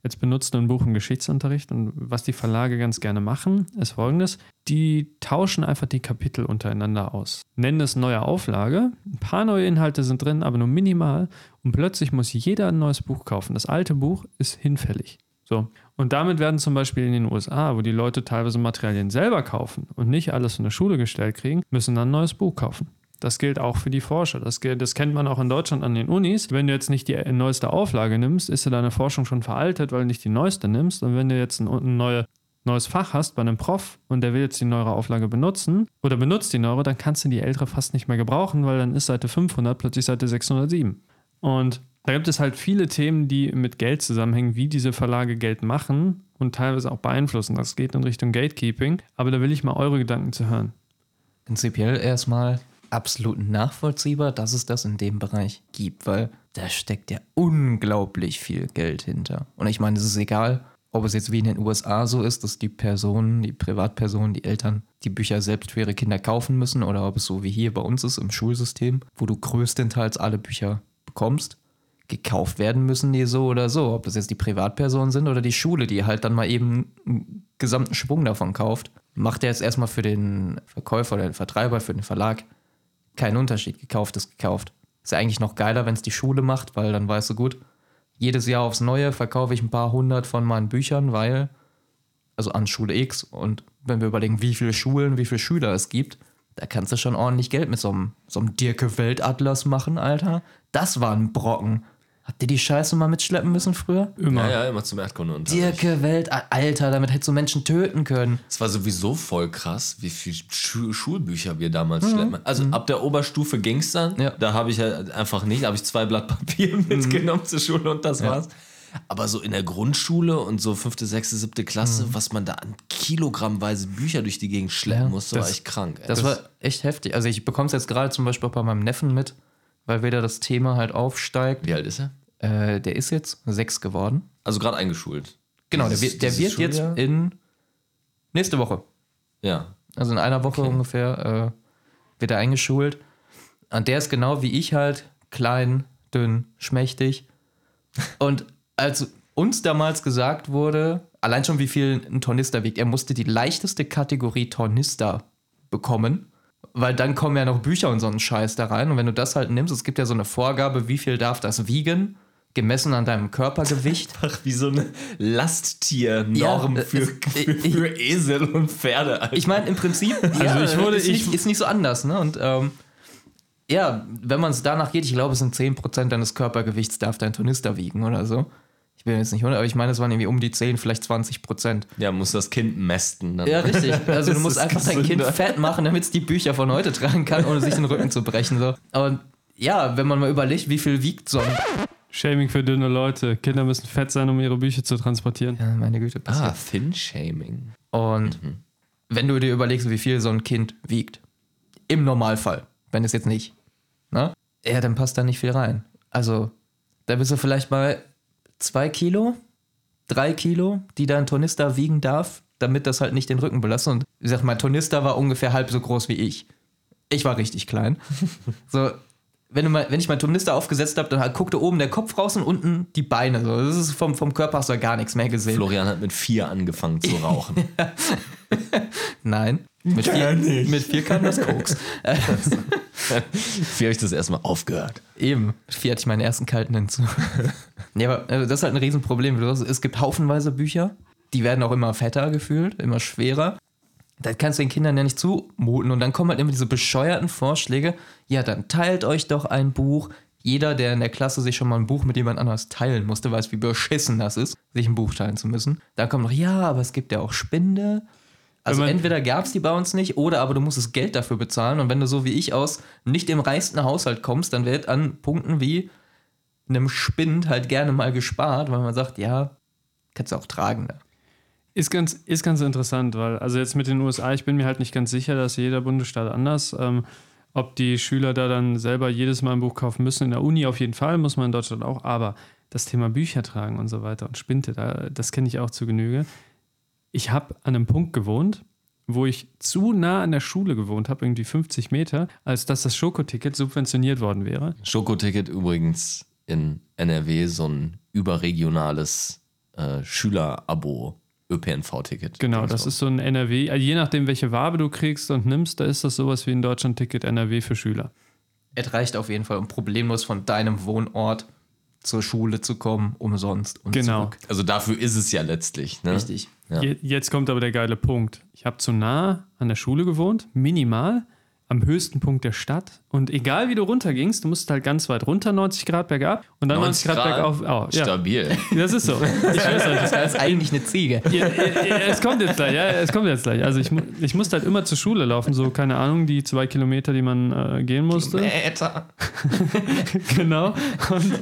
Jetzt benutzt ein Buch im Geschichtsunterricht und was die Verlage ganz gerne machen, ist folgendes. Die tauschen einfach die Kapitel untereinander aus. Nennen es neue Auflage. Ein paar neue Inhalte sind drin, aber nur minimal. Und plötzlich muss jeder ein neues Buch kaufen. Das alte Buch ist hinfällig. So. Und damit werden zum Beispiel in den USA, wo die Leute teilweise Materialien selber kaufen und nicht alles von der Schule gestellt kriegen, müssen dann ein neues Buch kaufen. Das gilt auch für die Forscher. Das, das kennt man auch in Deutschland an den Unis. Wenn du jetzt nicht die neueste Auflage nimmst, ist ja deine Forschung schon veraltet, weil du nicht die neueste nimmst. Und wenn du jetzt ein, ein neue, neues Fach hast bei einem Prof und der will jetzt die neuere Auflage benutzen oder benutzt die neuere, dann kannst du die ältere fast nicht mehr gebrauchen, weil dann ist Seite 500 plötzlich Seite 607. Und da gibt es halt viele Themen, die mit Geld zusammenhängen, wie diese Verlage Geld machen und teilweise auch beeinflussen. Das geht in Richtung Gatekeeping. Aber da will ich mal eure Gedanken zu hören. Prinzipiell erstmal absolut nachvollziehbar, dass es das in dem Bereich gibt, weil da steckt ja unglaublich viel Geld hinter. Und ich meine, es ist egal, ob es jetzt wie in den USA so ist, dass die Personen, die Privatpersonen, die Eltern die Bücher selbst für ihre Kinder kaufen müssen oder ob es so wie hier bei uns ist im Schulsystem, wo du größtenteils alle Bücher bekommst. Gekauft werden müssen die so oder so, ob das jetzt die Privatpersonen sind oder die Schule, die halt dann mal eben einen gesamten Schwung davon kauft. Macht ja jetzt erstmal für den Verkäufer oder den Vertreiber, für den Verlag keinen Unterschied. Gekauft ist gekauft. Ist ja eigentlich noch geiler, wenn es die Schule macht, weil dann weißt du gut, jedes Jahr aufs Neue verkaufe ich ein paar hundert von meinen Büchern, weil, also an Schule X und wenn wir überlegen, wie viele Schulen, wie viele Schüler es gibt, da kannst du schon ordentlich Geld mit so einem, so einem Dirke Weltatlas machen, Alter. Das war ein Brocken. Habt ihr die Scheiße mal mitschleppen müssen früher? Immer. Ja, ja, immer zum Erdkundeunterricht. Dirke Welt, Alter, damit hättest du Menschen töten können. Es war sowieso voll krass, wie viele Schu Schulbücher wir damals Mhm. schleppen. Also ab der Oberstufe ging es dann. Ja. Da habe ich halt einfach nicht, da habe ich zwei Blatt Papier Mhm. mitgenommen zur Schule und das war's. Aber so in der Grundschule und so fünfte, sechste, siebte Klasse, was man da an kilogrammweise Bücher durch die Gegend schleppen Mhm. Ja, musste, war das- echt krank. Ey. Das, war echt heftig. Also ich bekomme es jetzt gerade zum Beispiel auch bei meinem Neffen mit, weil wieder das Thema halt aufsteigt. Wie alt ist er? Äh, der ist jetzt sechs geworden. Also gerade eingeschult. Genau, der, Dieses- wird- der wird jetzt in nächste Woche, Ja. also in einer Woche ungefähr, äh, wird er eingeschult. Und der ist genau wie ich halt klein, dünn, schmächtig. Und als uns damals gesagt wurde, allein schon wie viel ein Tornister wiegt, er musste die leichteste Kategorie Tornister bekommen, weil dann kommen ja noch Bücher und so ein Scheiß da rein. Und wenn du das halt nimmst, es gibt ja so eine Vorgabe, wie viel darf das wiegen, gemessen an deinem Körpergewicht. Einfach wie so eine Lasttier-Norm Ja, für, für, für Esel und Pferde. Alter. Ich meine, im Prinzip, ja, ich wurde- ist, nicht, ich- ist nicht so anders, ne? Und ähm, ja, wenn man es danach geht, ich glaube, es sind 10% deines Körpergewichts darf dein Tornister wiegen oder so. Ich bin jetzt nicht 100, aber ich meine, es waren irgendwie um die 10, vielleicht 20%. ja, muss das Kind mästen. Dann. Ja, richtig. Also du musst einfach dein Kind gesünder. fett machen, damit es die Bücher von heute tragen kann, ohne sich den Rücken zu brechen. So. Und ja, wenn man mal überlegt, wie viel wiegt so ein... Shaming für dünne Leute. Kinder müssen fett sein, um ihre Bücher zu transportieren. Ja, meine Güte, passiert. Ah, Thin-Shaming. Und wenn du dir überlegst, wie viel so ein Kind wiegt, im Normalfall, wenn es jetzt nicht, ne? Ja, dann passt da nicht viel rein. Also, da bist du vielleicht mal zwei Kilo, drei Kilo, die dein Tornister wiegen darf, damit das halt nicht den Rücken belastet. Und wie gesagt, mein Tornister war ungefähr halb so groß wie ich. Ich war richtig klein. so, wenn, du mal, wenn ich mein Tornister aufgesetzt habe, dann halt guckte oben der Kopf raus und unten die Beine. So. Das ist vom, vom Körper hast du ja gar nichts mehr gesehen. Florian hat mit vier angefangen zu rauchen. Nein. Mit vier, mit vier kam das Koks. Wie habe ich das erstmal aufgehört? Eben. Vier hatte ich meinen ersten kalten Entzug. ja, aber äh, das ist halt ein Riesenproblem. Es gibt haufenweise Bücher, die werden auch immer fetter gefühlt, immer schwerer. Das kannst du den Kindern ja nicht zumuten. Und dann kommen halt immer diese bescheuerten Vorschläge. Ja, dann teilt euch doch ein Buch. Jeder, der in der Klasse sich schon mal ein Buch mit jemand anders teilen musste, weiß, wie beschissen das ist, sich ein Buch teilen zu müssen. Dann kommt noch, ja, aber es gibt ja auch Spinde. Also entweder gab es die bei uns nicht oder aber du musstest Geld dafür bezahlen. Und wenn du so wie ich aus nicht dem reichsten Haushalt kommst, dann wird an Punkten wie einem Spind halt gerne mal gespart, weil man sagt, ja, kannst du auch tragen. Ne? Ist ganz, ist ganz interessant, weil, also jetzt mit den USA, ich bin mir halt nicht ganz sicher, dass jeder Bundesstaat anders, ähm, ob die Schüler da dann selber jedes Mal ein Buch kaufen müssen. In der Uni auf jeden Fall, muss man in Deutschland auch, aber das Thema Bücher tragen und so weiter und Spinte, da, das kenne ich auch zu Genüge. Ich habe an einem Punkt gewohnt, wo ich zu nah an der Schule gewohnt habe, irgendwie 50 Meter, als dass das Schokoticket subventioniert worden wäre. Schokoticket übrigens in NRW so ein überregionales äh, Schülerabo ÖPNV-Ticket. Genau, das ist so ein NRW, also je nachdem, welche Wabe du kriegst und nimmst, da ist das sowas wie ein Deutschland-Ticket NRW für Schüler. Es reicht auf jeden Fall, um problemlos von deinem Wohnort zur Schule zu kommen, umsonst und Genau. zurück. Also dafür ist es ja letztlich. Ne? Richtig. Ja. Je- Jetzt kommt aber der geile Punkt. Ich habe zu nah an der Schule gewohnt, minimal, am höchsten Punkt der Stadt. Und egal wie du runtergingst, du musst halt ganz weit runter, 90 Grad bergab und dann 90, Grad, bergauf. Oh, ja, Stabil. das ist so. Ich schwör's euch. Das ist eigentlich eine Ziege. Ja, es kommt jetzt gleich, ja, es kommt jetzt gleich. Also ich, ich musste halt immer zur Schule laufen, so, keine Ahnung, die zwei Kilometer, die man äh, gehen musste. Äther. genau. Und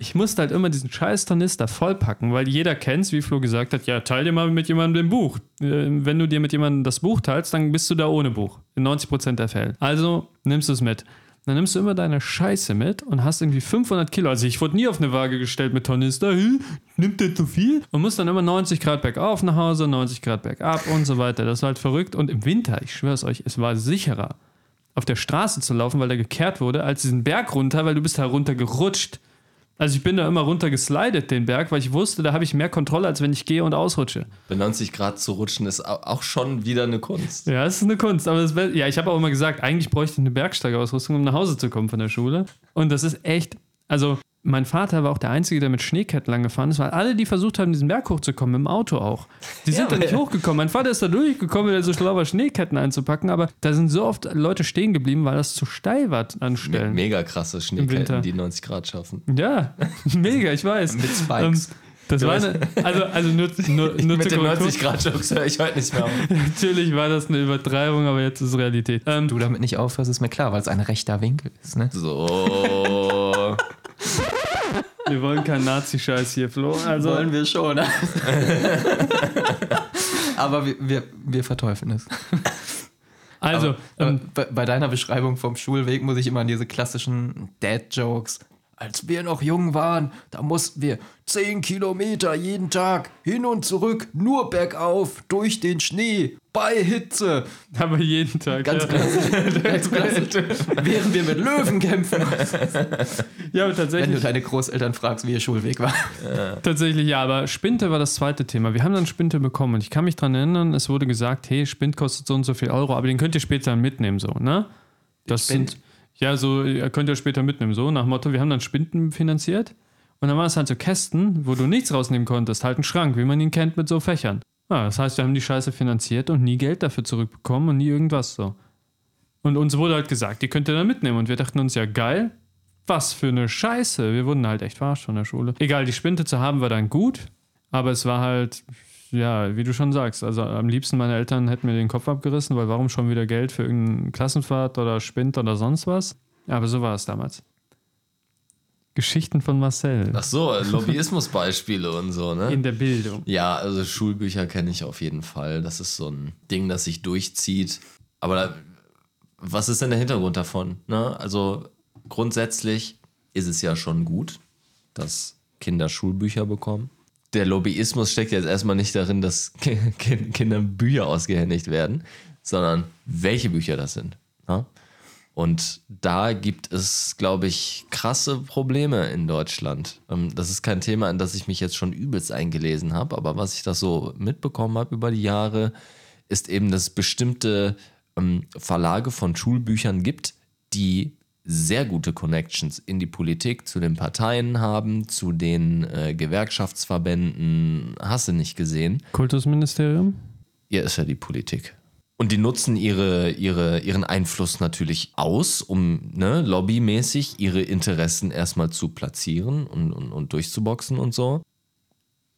ich musste halt immer diesen scheiß Tornister vollpacken, weil jeder kennt's, wie Flo gesagt hat, ja, teil dir mal mit jemandem den Buch. Äh, Wenn du dir mit jemandem das Buch teilst, dann bist du da ohne Buch. In 90% der Fälle. Also nimmst du es mit. Dann nimmst du immer deine Scheiße mit und hast irgendwie 500 Kilo. Also ich wurde nie auf eine Waage gestellt mit Tornister. Hä? Nimmt der zu viel? Und musst dann immer 90 Grad bergauf nach Hause, 90 Grad bergab und so weiter. Das war halt verrückt. Und im Winter, ich schwör's euch, es war sicherer, auf der Straße zu laufen, weil da gekehrt wurde, als diesen Berg runter, weil du bist da runter gerutscht. Also ich bin da immer runter geslidet, den Berg, weil ich wusste, da habe ich mehr Kontrolle, als wenn ich gehe und ausrutsche. Bei 90 Grad zu rutschen ist au- auch schon wieder eine Kunst. Ja, es ist eine Kunst. Aber das, ja, ich habe auch immer gesagt, eigentlich bräuchte ich eine Bergsteigerausrüstung, um nach Hause zu kommen von der Schule. Und das ist echt, also mein Vater war auch der Einzige, der mit Schneeketten lang gefahren ist, weil alle, die versucht haben, diesen Berg hochzukommen, mit dem Auto auch, die sind da nicht hochgekommen. Mein Vater ist da durchgekommen, weil er so schlau war, Schneeketten einzupacken, aber da sind so oft Leute stehen geblieben, weil das zu steil war an Me Stellen. mega krasse. Schneeketten, die 90 Grad schaffen. Ja, mega, ich weiß. Mit Spikes. Ähm, das war eine, also, also nur, nur, nur Mit den Korrektur. 90 Grad Jokes höre ich heute nicht mehr auf. Natürlich war das eine Übertreibung, aber jetzt ist es Realität. Ähm, Du damit nicht aufhörst, ist mir klar, weil es ein rechter Winkel ist. Ne? So. Wir wollen keinen Nazi-Scheiß hier, Flo. Also, Wollen wir schon. Aber wir, wir, wir verteufeln es. also Aber, ähm, bei, bei deiner Beschreibung vom Schulweg muss ich immer an diese klassischen Dad-Jokes. Als wir noch jung waren, da mussten wir 10 Kilometer jeden Tag hin und zurück, nur bergauf, durch den Schnee, bei Hitze. aber jeden Tag. Ganz ja. klassisch. Ganz klassisch. Während wir mit Löwen kämpfen. ja, aber Wenn du tatsächlich, deine Großeltern fragst, wie ihr Schulweg war. tatsächlich ja, aber Spinte war das zweite Thema. Wir haben dann Spinte bekommen und ich kann mich dran erinnern, es wurde gesagt, hey, Spind kostet so und so viel Euro, aber den könnt ihr später mitnehmen, so, ne? Das Spind? sind, ja, so, ihr könnt ihr später mitnehmen, so, nach Motto, wir haben dann Spinden finanziert und dann waren es halt so Kästen, wo du nichts rausnehmen konntest, halt ein Schrank, wie man ihn kennt mit so Fächern. Ja, das heißt, wir haben die Scheiße finanziert und nie Geld dafür zurückbekommen und nie irgendwas so. Und uns wurde halt gesagt, die könnt ihr dann mitnehmen. Und wir dachten uns, ja geil, was für eine Scheiße. Wir wurden halt echt verarscht von der Schule. Egal, die Spinte zu haben war dann gut, aber es war halt, ja, wie du schon sagst, also am liebsten meine Eltern hätten mir den Kopf abgerissen, weil warum schon wieder Geld für irgendeine Klassenfahrt oder Spind oder sonst was? Aber so war es damals. Geschichten von Marcel Ach so, Lobbyismusbeispiele und so, ne? in der Bildung. Ja, also Schulbücher kenne ich auf jeden Fall. Das ist so ein Ding, das sich durchzieht. Aber da, was ist denn der Hintergrund davon? Ne? Also grundsätzlich ist es ja schon gut, dass Kinder Schulbücher bekommen. Der Lobbyismus steckt jetzt erstmal nicht darin, dass Ki- Ki- Kindern Bücher ausgehändigt werden, sondern welche Bücher das sind. Ne? Und da gibt es, glaube ich, krasse Probleme in Deutschland. Ähm, Das ist kein Thema, in das ich mich jetzt schon übelst eingelesen habe, aber was ich da so mitbekommen habe über die Jahre, ist eben, dass es bestimmte ähm, Verlage von Schulbüchern gibt, die sehr gute Connections in die Politik, zu den Parteien haben, zu den äh, Gewerkschaftsverbänden. Hast du nicht gesehen? Kultusministerium? Ja, ist ja die Politik. Und die nutzen ihre, ihre, ihren Einfluss natürlich aus, um ne, lobbymäßig ihre Interessen erstmal zu platzieren und, und, und durchzuboxen und so.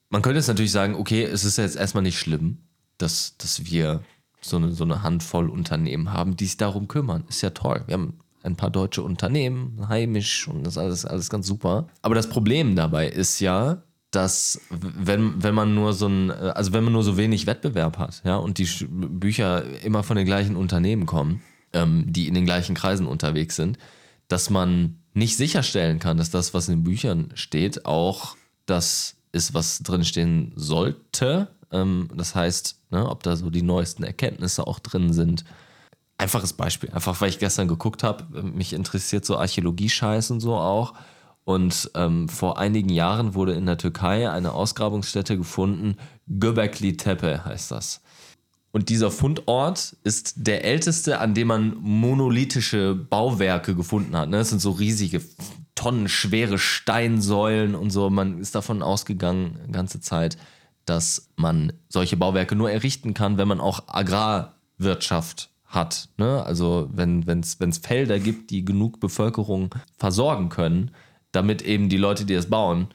Man könnte jetzt natürlich sagen, okay, es ist jetzt erstmal nicht schlimm, dass, dass wir so eine, so eine Handvoll Unternehmen haben, die sich darum kümmern. Ist ja toll. Wir haben ein paar deutsche Unternehmen, heimisch und das ist alles, alles ganz super. Aber das Problem dabei ist ja, dass wenn, wenn man nur so ein, also wenn man nur so wenig Wettbewerb hat, ja, und die Bücher immer von den gleichen Unternehmen kommen, ähm, die in den gleichen Kreisen unterwegs sind, dass man nicht sicherstellen kann, dass das, was in den Büchern steht, auch das ist, was drinstehen sollte. Ähm, das heißt, ne, ob da so die neuesten Erkenntnisse auch drin sind. Einfaches Beispiel, einfach weil ich gestern geguckt habe, mich interessiert so Archäologie-Scheiß und so auch. Und ähm, vor einigen Jahren wurde in der Türkei eine Ausgrabungsstätte gefunden, Göbekli Tepe heißt das. Und dieser Fundort ist der älteste, an dem man monolithische Bauwerke gefunden hat. Ne? Das sind so riesige, tonnenschwere Steinsäulen und so. Man ist davon ausgegangen, die ganze Zeit, dass man solche Bauwerke nur errichten kann, wenn man auch Agrarwirtschaft hat. Ne? Also wenn es Felder gibt, die genug Bevölkerung versorgen können, damit eben die Leute, die es bauen,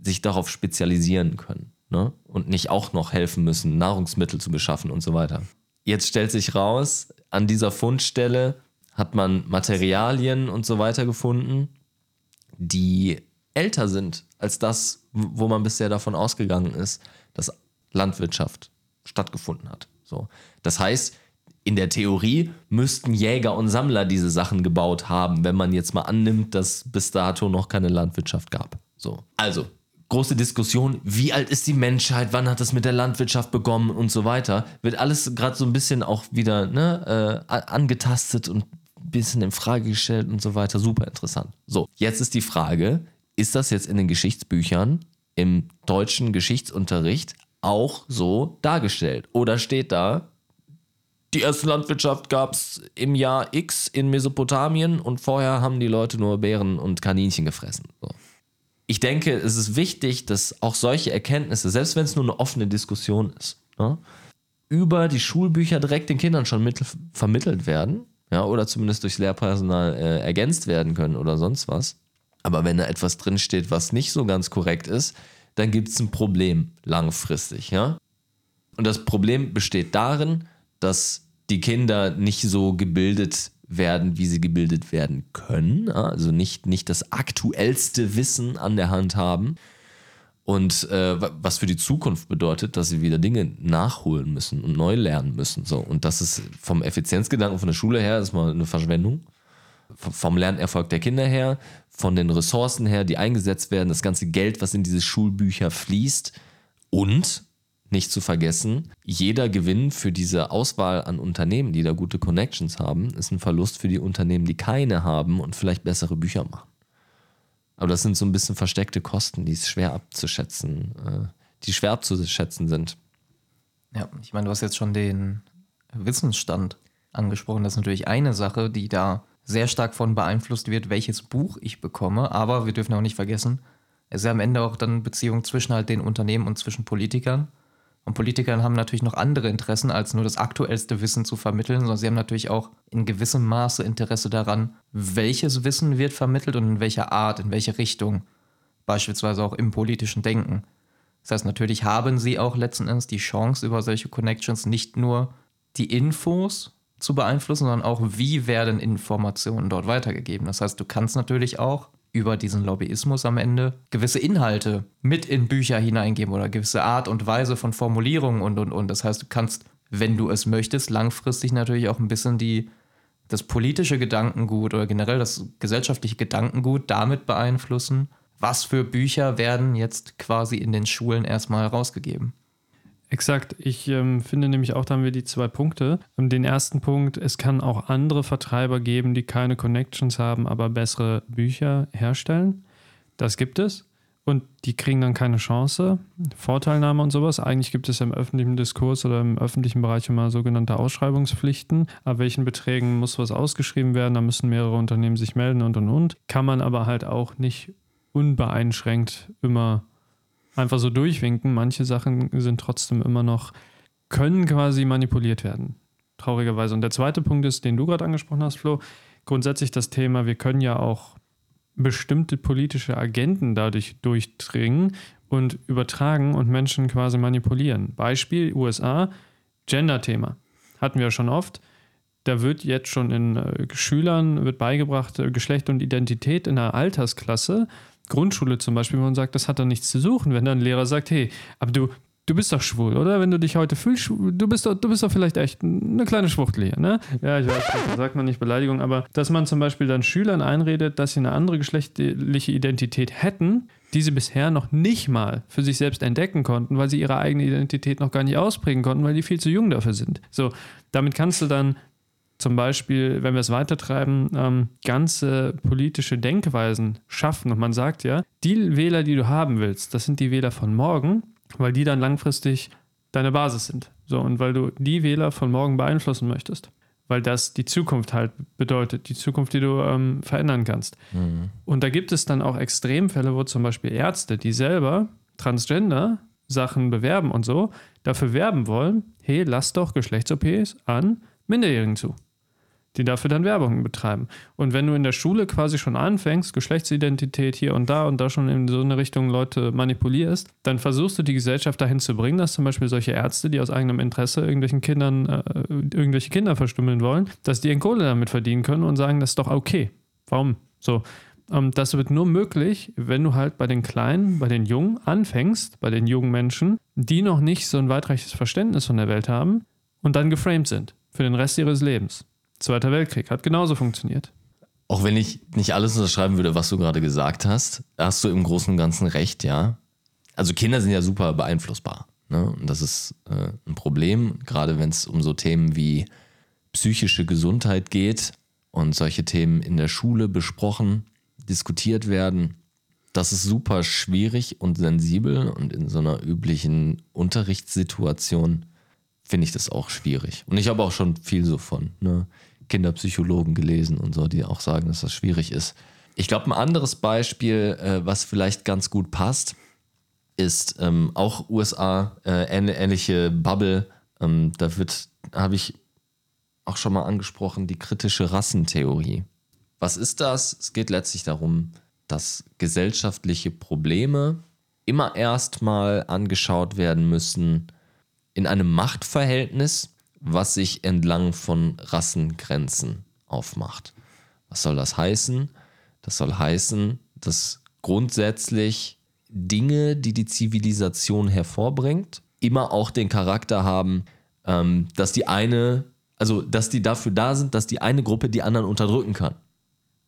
sich darauf spezialisieren können. Ne? Und nicht auch noch helfen müssen, Nahrungsmittel zu beschaffen und so weiter. Jetzt stellt sich raus, an dieser Fundstelle hat man Materialien und so weiter gefunden, die älter sind als das, wo man bisher davon ausgegangen ist, dass Landwirtschaft stattgefunden hat. So. Das heißt, in der Theorie müssten Jäger und Sammler diese Sachen gebaut haben, wenn man jetzt mal annimmt, dass bis dato noch keine Landwirtschaft gab. So. Also, große Diskussion, wie alt ist die Menschheit, wann hat das mit der Landwirtschaft begonnen und so weiter. Wird alles gerade so ein bisschen auch wieder ne, äh, angetastet und ein bisschen in Frage gestellt und so weiter. Super interessant. So, jetzt ist die Frage, ist das jetzt in den Geschichtsbüchern im deutschen Geschichtsunterricht auch so dargestellt? Oder steht da, die erste Landwirtschaft gab es im Jahr X in Mesopotamien und vorher haben die Leute nur Bären und Kaninchen gefressen. So. Ich denke, es ist wichtig, dass auch solche Erkenntnisse, selbst wenn es nur eine offene Diskussion ist, ne, über die Schulbücher direkt den Kindern schon mittel vermittelt werden, ja, oder zumindest durchs Lehrpersonal äh, ergänzt werden können oder sonst was. Aber wenn da etwas drinsteht, was nicht so ganz korrekt ist, dann gibt es ein Problem langfristig, ja. Und das Problem besteht darin, dass die Kinder nicht so gebildet werden, wie sie gebildet werden können. Also nicht, nicht das aktuellste Wissen an der Hand haben. Und äh, was für die Zukunft bedeutet, dass sie wieder Dinge nachholen müssen und neu lernen müssen. So. Und das ist vom Effizienzgedanken von der Schule her ist mal eine Verschwendung. Vom Lernerfolg der Kinder her, von den Ressourcen her, die eingesetzt werden, das ganze Geld, was in diese Schulbücher fließt. Und nicht zu vergessen, jeder Gewinn für diese Auswahl an Unternehmen, die da gute Connections haben, ist ein Verlust für die Unternehmen, die keine haben und vielleicht bessere Bücher machen. Aber das sind so ein bisschen versteckte Kosten, die es schwer abzuschätzen, äh, die schwer abzuschätzen sind. Ja, ich meine, du hast jetzt schon den Wissensstand angesprochen. Das ist natürlich eine Sache, die da sehr stark von beeinflusst wird, welches Buch ich bekomme. Aber wir dürfen auch nicht vergessen, es ist ja am Ende auch dann Beziehung zwischen halt den Unternehmen und zwischen Politikern. Und Politiker haben natürlich noch andere Interessen, als nur das aktuellste Wissen zu vermitteln, sondern sie haben natürlich auch in gewissem Maße Interesse daran, welches Wissen wird vermittelt und in welcher Art, in welche Richtung. Beispielsweise auch im politischen Denken. Das heißt, natürlich haben sie auch letzten Endes die Chance, über solche Connections nicht nur die Infos zu beeinflussen, sondern auch, wie werden Informationen dort weitergegeben. Das heißt, du kannst natürlich auch über diesen Lobbyismus am Ende gewisse Inhalte mit in Bücher hineingeben oder gewisse Art und Weise von Formulierungen und und und. Das heißt, du kannst, wenn du es möchtest, langfristig natürlich auch ein bisschen die das politische Gedankengut oder generell das gesellschaftliche Gedankengut damit beeinflussen, was für Bücher werden jetzt quasi in den Schulen erstmal rausgegeben. Exakt. Ich ähm, finde nämlich auch, da haben wir die zwei Punkte. Ähm, den ersten Punkt, es kann auch andere Vertreiber geben, die keine Connections haben, aber bessere Bücher herstellen. Das gibt es. Und die kriegen dann keine Chance. Vorteilnahme und sowas. Eigentlich gibt es ja im öffentlichen Diskurs oder im öffentlichen Bereich immer sogenannte Ausschreibungspflichten. Ab welchen Beträgen muss was ausgeschrieben werden? Da müssen mehrere Unternehmen sich melden und und und. Kann man aber halt auch nicht unbeeinschränkt immer einfach so durchwinken. Manche Sachen sind trotzdem immer noch, können quasi manipuliert werden. Traurigerweise. Und der zweite Punkt ist, den du gerade angesprochen hast, Flo, grundsätzlich das Thema, wir können ja auch bestimmte politische Agenten dadurch durchdringen und übertragen und Menschen quasi manipulieren. Beispiel USA, Gender-Thema. Hatten wir schon oft. Da wird jetzt schon in äh, Schülern wird beigebracht, äh, Geschlecht und Identität in einer Altersklasse Grundschule zum Beispiel, wo man sagt, das hat da nichts zu suchen, wenn dann ein Lehrer sagt, hey, aber du, du bist doch schwul, oder? Wenn du dich heute fühlst, du bist doch, du bist doch vielleicht echt eine kleine Schwuchtel hier, ne? Ja, ich weiß, da sagt man nicht Beleidigung, aber dass man zum Beispiel dann Schülern einredet, dass sie eine andere geschlechtliche Identität hätten, die sie bisher noch nicht mal für sich selbst entdecken konnten, weil sie ihre eigene Identität noch gar nicht ausprägen konnten, weil die viel zu jung dafür sind. So, damit kannst du dann zum Beispiel, wenn wir es weitertreiben, ähm, ganze politische Denkweisen schaffen. Und man sagt ja, die Wähler, die du haben willst, das sind die Wähler von morgen, weil die dann langfristig deine Basis sind. So, und weil du die Wähler von morgen beeinflussen möchtest. weil das die Zukunft halt bedeutet, die Zukunft, die du ähm, verändern kannst. Und da gibt es dann auch Extremfälle, wo zum Beispiel Ärzte, die selber Transgender Sachen bewerben und so, dafür werben wollen, hey, lass doch Geschlechts-OPs an Minderjährigen zu, die dafür dann Werbung betreiben. Und wenn du in der Schule quasi schon anfängst, Geschlechtsidentität hier und da und da schon in so eine Richtung Leute manipulierst, dann versuchst du die Gesellschaft dahin zu bringen, dass zum Beispiel solche Ärzte, die aus eigenem Interesse irgendwelchen Kindern, äh, irgendwelche Kinder verstümmeln wollen, dass die ihren Kohle damit verdienen können und sagen, das ist doch okay. Warum? So. Ähm, das wird nur möglich, wenn du halt bei den Kleinen, bei den Jungen anfängst, bei den jungen Menschen, die noch nicht so ein weitreiches Verständnis von der Welt haben und dann geframed sind für den Rest ihres Lebens. Zweiter Weltkrieg hat genauso funktioniert. Auch wenn ich nicht alles unterschreiben würde, was du gerade gesagt hast, hast du im Großen und Ganzen recht, ja. Also Kinder sind ja super beeinflussbar. Ne? Und das ist äh, ein Problem, gerade wenn es um so Themen wie psychische Gesundheit geht und solche Themen in der Schule besprochen, diskutiert werden. Das ist super schwierig und sensibel und in so einer üblichen Unterrichtssituation finde ich das auch schwierig. Und ich habe auch schon viel so von ne? Kinderpsychologen gelesen und so, die auch sagen, dass das schwierig ist. Ich glaube, ein anderes Beispiel, äh, was vielleicht ganz gut passt, ist ähm, auch USA, äh, ähn- ähnliche Bubble. Ähm, da wird, habe ich auch schon mal angesprochen, die kritische Rassentheorie. Was ist das? Es geht letztlich darum, dass gesellschaftliche Probleme immer erstmal angeschaut werden müssen in einem Machtverhältnis, was sich entlang von Rassengrenzen aufmacht. Was soll das heißen? Das soll heißen, dass grundsätzlich Dinge, die die Zivilisation hervorbringt, immer auch den Charakter haben, ähm, dass die eine, also dass die dafür da sind, dass die eine Gruppe die anderen unterdrücken kann.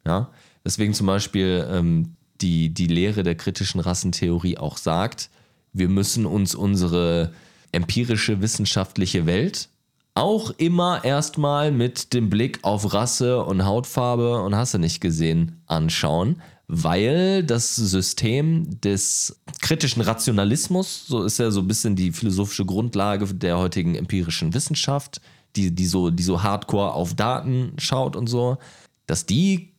Ja? Deswegen zum Beispiel ähm, die, die Lehre der kritischen Rassentheorie auch sagt, wir müssen uns unsere empirische wissenschaftliche Welt auch immer erstmal mit dem Blick auf Rasse und Hautfarbe und hast du nicht gesehen anschauen, weil das System des kritischen Rationalismus, so ist ja so ein bisschen die philosophische Grundlage der heutigen empirischen Wissenschaft, die, die, so, die so hardcore auf Daten schaut und so, dass die,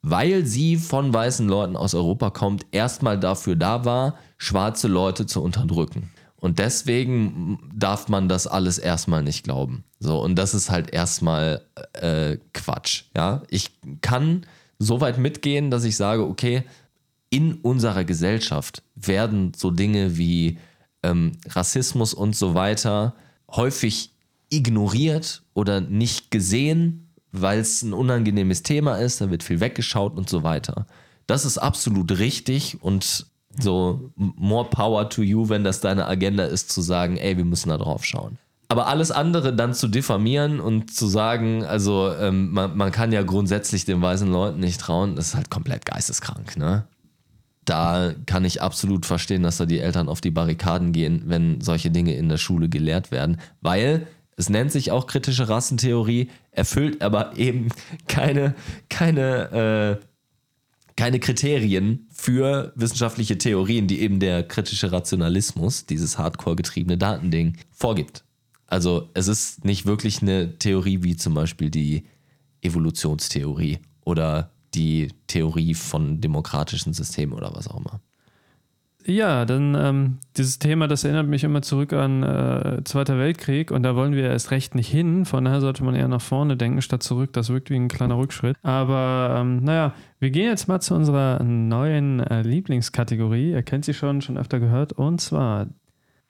weil sie von weißen Leuten aus Europa kommt, erstmal dafür da war, schwarze Leute zu unterdrücken. Und deswegen darf man das alles erstmal nicht glauben. So, und das ist halt erstmal äh, Quatsch. Ja, ich kann so weit mitgehen, dass ich sage, okay, in unserer Gesellschaft werden so Dinge wie ähm, Rassismus und so weiter häufig ignoriert oder nicht gesehen, weil es ein unangenehmes Thema ist, da wird viel weggeschaut und so weiter. Das ist absolut richtig und so more power to you, wenn das deine Agenda ist, zu sagen, ey, wir müssen da drauf schauen. Aber alles andere dann zu diffamieren und zu sagen, also ähm, man, man kann ja grundsätzlich den weißen Leuten nicht trauen, das ist halt komplett geisteskrank, ne? Da kann ich absolut verstehen, dass da die Eltern auf die Barrikaden gehen, wenn solche Dinge in der Schule gelehrt werden, weil es nennt sich auch kritische Rassentheorie, erfüllt aber eben keine, keine, äh, keine Kriterien für wissenschaftliche Theorien, die eben der kritische Rationalismus, dieses hardcore getriebene Datending, vorgibt. Also es ist nicht wirklich eine Theorie wie zum Beispiel die Evolutionstheorie oder die Theorie von demokratischen Systemen oder was auch immer. Ja, dann ähm, dieses Thema, das erinnert mich immer zurück an äh, Zweiter Weltkrieg und da wollen wir erst recht nicht hin. Von daher sollte man eher nach vorne denken statt zurück. Das wirkt wie ein kleiner Rückschritt. Aber ähm, naja, wir gehen jetzt mal zu unserer neuen äh, Lieblingskategorie. Ihr kennt sie schon, schon öfter gehört. Und zwar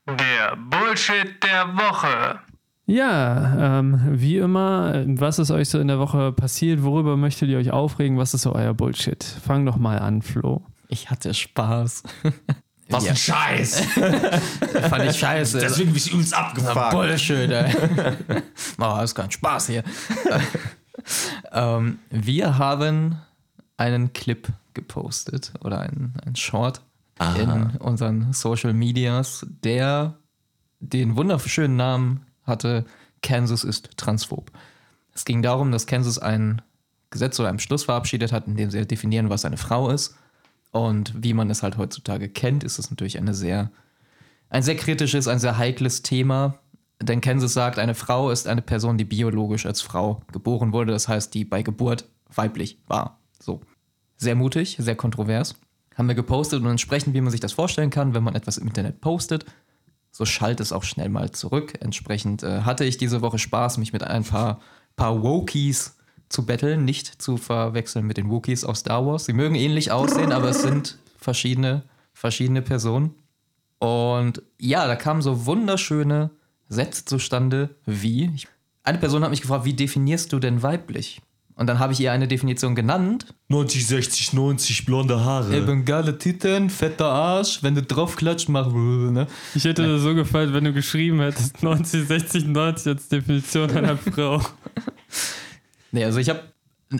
der Bullshit der Woche. Ja, ähm, wie immer, was ist euch so in der Woche passiert? Worüber möchtet ihr euch aufregen? Was ist so euer Bullshit? Fang doch mal an, Flo. Ich hatte Spaß. Was ein Scheiß! Fand ich scheiße. Deswegen bist du übelst abgefuckt. Bullshit, ey. oh, ist kein Spaß hier. ähm, wir haben einen Clip gepostet oder einen, einen Short in unseren Social Medias, der den wunderschönen Namen hatte, Kansas ist transphob. Es ging darum, dass Kansas ein Gesetz oder einen Beschluss verabschiedet hat, in dem sie definieren, was eine Frau ist. Und wie man es halt heutzutage kennt, ist es natürlich eine sehr, ein sehr kritisches, ein sehr heikles Thema. denn Kansas sagt, eine Frau ist eine Person, die biologisch als Frau geboren wurde, das heißt, die bei Geburt weiblich war. So. Sehr mutig, sehr kontrovers. Haben wir gepostet und entsprechend, wie man sich das vorstellen kann, wenn man etwas im Internet postet, so schallt es auch schnell mal zurück. Entsprechend äh, hatte ich diese Woche Spaß, mich mit ein paar, paar Wokies zu betteln, nicht zu verwechseln mit den Wookiees aus Star Wars. Sie mögen ähnlich aussehen, aber es sind verschiedene, verschiedene Personen. Und ja, da kamen so wunderschöne Sätze zustande wie, ich, eine Person hat mich gefragt, wie definierst du denn weiblich? Und dann habe ich ihr eine Definition genannt. 90, 60, 90, blonde Haare. Eben geile Titten, fetter Arsch, wenn du draufklatscht, mach. Ne? Ich hätte dir so gefallen, wenn du geschrieben hättest 90, 60, 90 als Definition einer Frau. Nee, also ich habe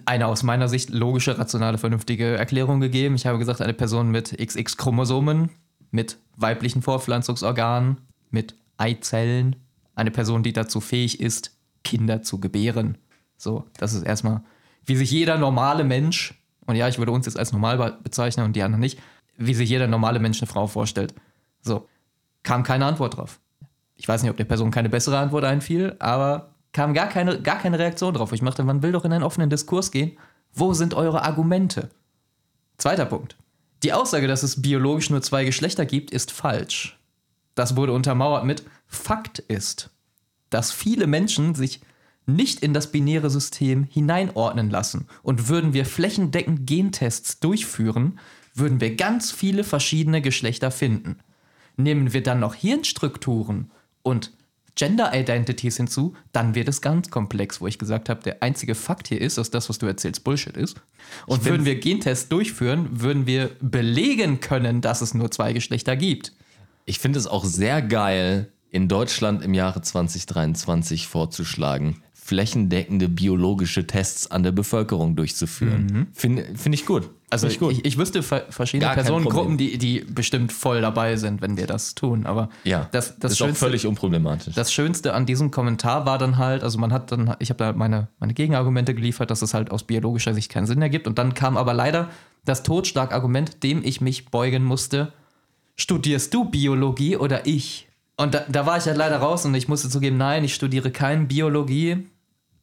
eine aus meiner Sicht logische, rationale, vernünftige Erklärung gegeben. Ich habe gesagt, eine Person mit XX-Chromosomen, mit weiblichen Vorpflanzungsorganen, mit Eizellen, eine Person, die dazu fähig ist, Kinder zu gebären. So, das ist erstmal, wie sich jeder normale Mensch, und ja, ich würde uns jetzt als normal be- bezeichnen und die anderen nicht, wie sich jeder normale Mensch eine Frau vorstellt. So, kam keine Antwort drauf. Ich weiß nicht, ob der Person keine bessere Antwort einfiel, aber kam gar keine, gar keine Reaktion drauf. Ich machte, man will doch in einen offenen Diskurs gehen. Wo sind eure Argumente? Zweiter Punkt. Die Aussage, dass es biologisch nur zwei Geschlechter gibt, ist falsch. Das wurde untermauert mit Fakt ist, dass viele Menschen sich nicht in das binäre System hineinordnen lassen. Und würden wir flächendeckend Gentests durchführen, würden wir ganz viele verschiedene Geschlechter finden. Nehmen wir dann noch Hirnstrukturen und Gender Identities hinzu, dann wird es ganz komplex, wo ich gesagt habe, der einzige Fakt hier ist, dass das, was du erzählst, Bullshit ist. Und würden wir Gentests durchführen, würden wir belegen können, dass es nur zwei Geschlechter gibt. Ich finde es auch sehr geil, in Deutschland im Jahre 2023 vorzuschlagen, flächendeckende biologische Tests an der Bevölkerung durchzuführen. Finde find ich gut. Also ich ich, wüsste ver- verschiedene Gar Personengruppen, die, die bestimmt voll dabei sind, wenn wir das tun. Aber ja, das, das, ist auch Schönste, völlig unproblematisch. das Schönste an diesem Kommentar war dann halt, also man hat dann, ich habe da meine, meine Gegenargumente geliefert, dass es halt aus biologischer Sicht keinen Sinn ergibt. Und dann kam aber leider das Totschlagargument, dem ich mich beugen musste. Studierst du Biologie oder ich? Und da, da war ich halt leider raus und ich musste zugeben, nein, ich studiere kein Biologie.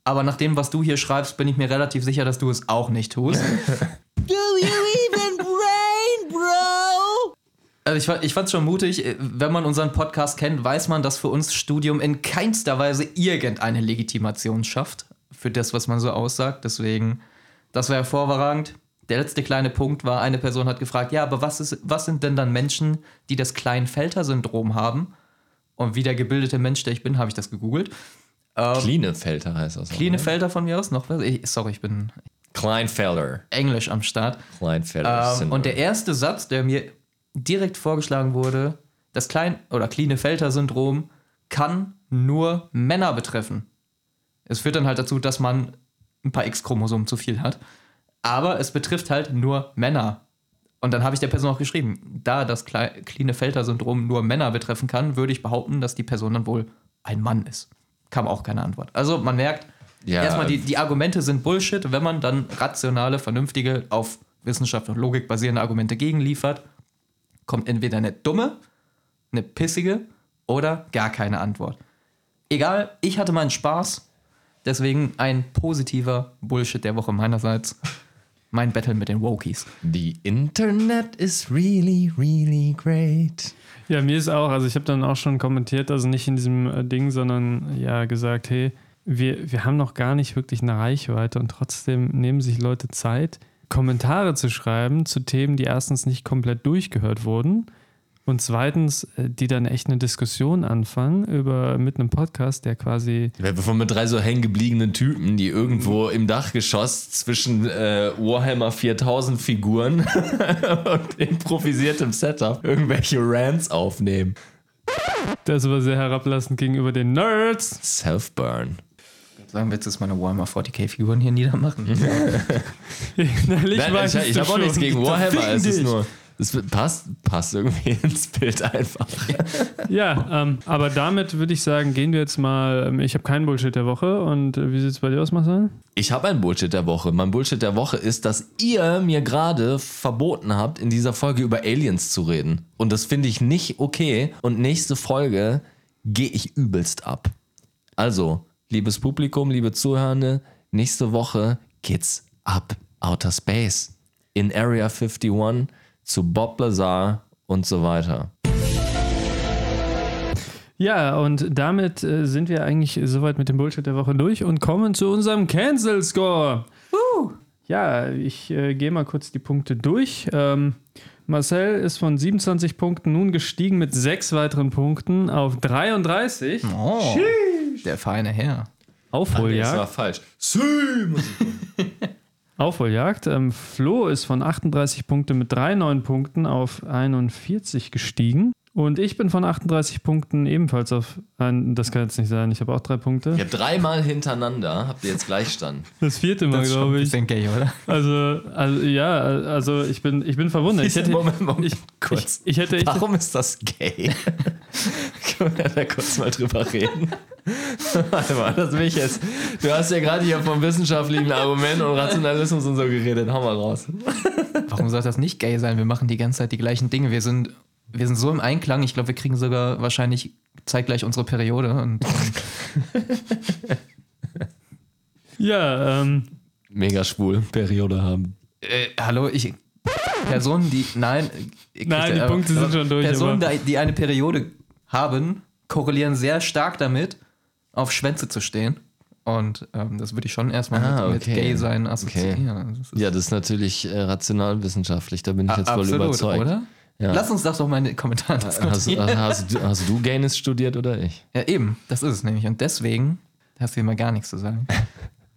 Aber nach dem, was du hier schreibst, bin ich mir relativ sicher, dass du es auch nicht tust. Also ich, fa- ich fand es schon mutig, äh, wenn man unseren Podcast kennt, weiß man, dass für uns Studium in keinster Weise irgendeine Legitimation schafft für das, was man so aussagt. Deswegen, das war hervorragend. Der letzte kleine Punkt war, eine Person hat gefragt, ja, aber was, ist, was sind denn dann Menschen, die das Kleinfelter-Syndrom haben? Und wie der gebildete Mensch, der ich bin, habe ich das gegoogelt. Klinefelder heißt das. auch, Kleine ne? Felder von mir aus noch was? Ich, sorry, ich bin Kleinfelder. Englisch am Start. Kleinfelder. Ähm, und der erste Satz, der mir direkt vorgeschlagen wurde, das Klein- oder Klinefelter-Syndrom kann nur Männer betreffen. Es führt dann halt dazu, dass man ein paar X-Chromosomen zu viel hat. Aber es betrifft halt nur Männer. Und dann habe ich der Person auch geschrieben, da das Klinefelter-Syndrom nur Männer betreffen kann, würde ich behaupten, dass die Person dann wohl ein Mann ist. Kam auch keine Antwort. Also man merkt, Ja. erstmal die, die Argumente sind Bullshit, wenn man dann rationale, vernünftige, auf Wissenschaft und Logik basierende Argumente gegenliefert, kommt entweder eine dumme, eine pissige oder gar keine Antwort. Egal, ich hatte meinen Spaß, deswegen ein positiver Bullshit der Woche meinerseits. Mein Battle mit den Wokies. The Internet is really, really great. Ja, mir ist auch, also ich habe dann auch schon kommentiert, also nicht in diesem äh, Ding, sondern ja gesagt, hey, wir, wir haben noch gar nicht wirklich eine Reichweite und trotzdem nehmen sich Leute Zeit, Kommentare zu schreiben zu Themen, die erstens nicht komplett durchgehört wurden und zweitens, äh, die dann echt eine Diskussion anfangen über mit einem Podcast, der quasi Wir von mit drei so hängen gebliebenen Typen, die irgendwo im Dachgeschoss zwischen äh, Warhammer 4000 Figuren und improvisiertem Setup irgendwelche Rants aufnehmen. das war sehr herablassend gegenüber den Nerds. Self-Burn. Sagen wir jetzt, dass meine Warhammer 40k-Figuren hier niedermachen. Innerlich Nein, ich, ich habe auch nichts gegen Warhammer. Es ist nur, es passt, passt irgendwie ins Bild einfach. Ja, ähm, aber damit würde ich sagen, gehen wir jetzt mal. ähm, Ich habe keinen Bullshit der Woche. Und äh, wie sieht es bei dir aus, Marcel? Ich habe ein Bullshit der Woche. Mein Bullshit der Woche ist, dass ihr mir gerade verboten habt, in dieser Folge über Aliens zu reden. Und das finde ich nicht okay. Und nächste Folge gehe ich übelst ab. Also, liebes Publikum, liebe Zuhörende, nächste Woche geht's ab Outer Space in Area 51 zu Bob Lazar und so weiter. Ja, und damit äh, sind wir eigentlich soweit mit dem Bullshit der Woche durch und kommen zu unserem Cancel Score. Ja, ich äh, gehe mal kurz die Punkte durch. Ähm, Marcel ist von 27 Punkten nun gestiegen mit sechs weiteren Punkten auf 33. Oh, der feine Herr. Aufholjagd. war falsch. Aufholjagd. Ähm, Flo ist von 38 Punkten mit drei neuen Punkten auf 41 gestiegen. Und ich bin von 38 Punkten ebenfalls auf ein, das kann jetzt nicht sein, ich habe auch drei Punkte. Ja, dreimal hintereinander habt ihr jetzt Gleichstand. Das vierte Mal, glaube ich. bisschen gay, oder? Also, also ja, also ich bin, ich bin verwundert. Ich hätte, Moment, Moment, ich, kurz. Ich, ich hätte, ich, Warum ist das gay? Können wir da kurz mal drüber reden? Warte mal, das will ich jetzt. Du hast ja gerade hier vom wissenschaftlichen Argument und Rationalismus und so geredet. Hau mal raus. Warum soll das nicht gay sein? Wir machen die ganze Zeit die gleichen Dinge. Wir sind, wir sind so im Einklang. Ich glaube, wir kriegen sogar wahrscheinlich zeitgleich unsere Periode. Und ja, ähm, Mega schwul, Periode haben. äh, hallo, ich. Personen, die. Nein. ich- Nein, die äh, Punkte sind schon durch, Personen, aber- die eine Periode haben, korrelieren sehr stark damit, auf Schwänze zu stehen. Und ähm, das würde ich schon erstmal Ah, mit, okay. mit Gay sein assoziieren. Das ist Ja, das ist natürlich äh, rationalwissenschaftlich, da bin ich jetzt voll absolut, überzeugt. oder? Ja. Lass uns das doch mal in den Kommentaren Hast, diskutieren. hast, du- hast du Gaines studiert oder ich? Ja, eben, das ist es nämlich. Und deswegen hast du hier mal gar nichts zu sagen.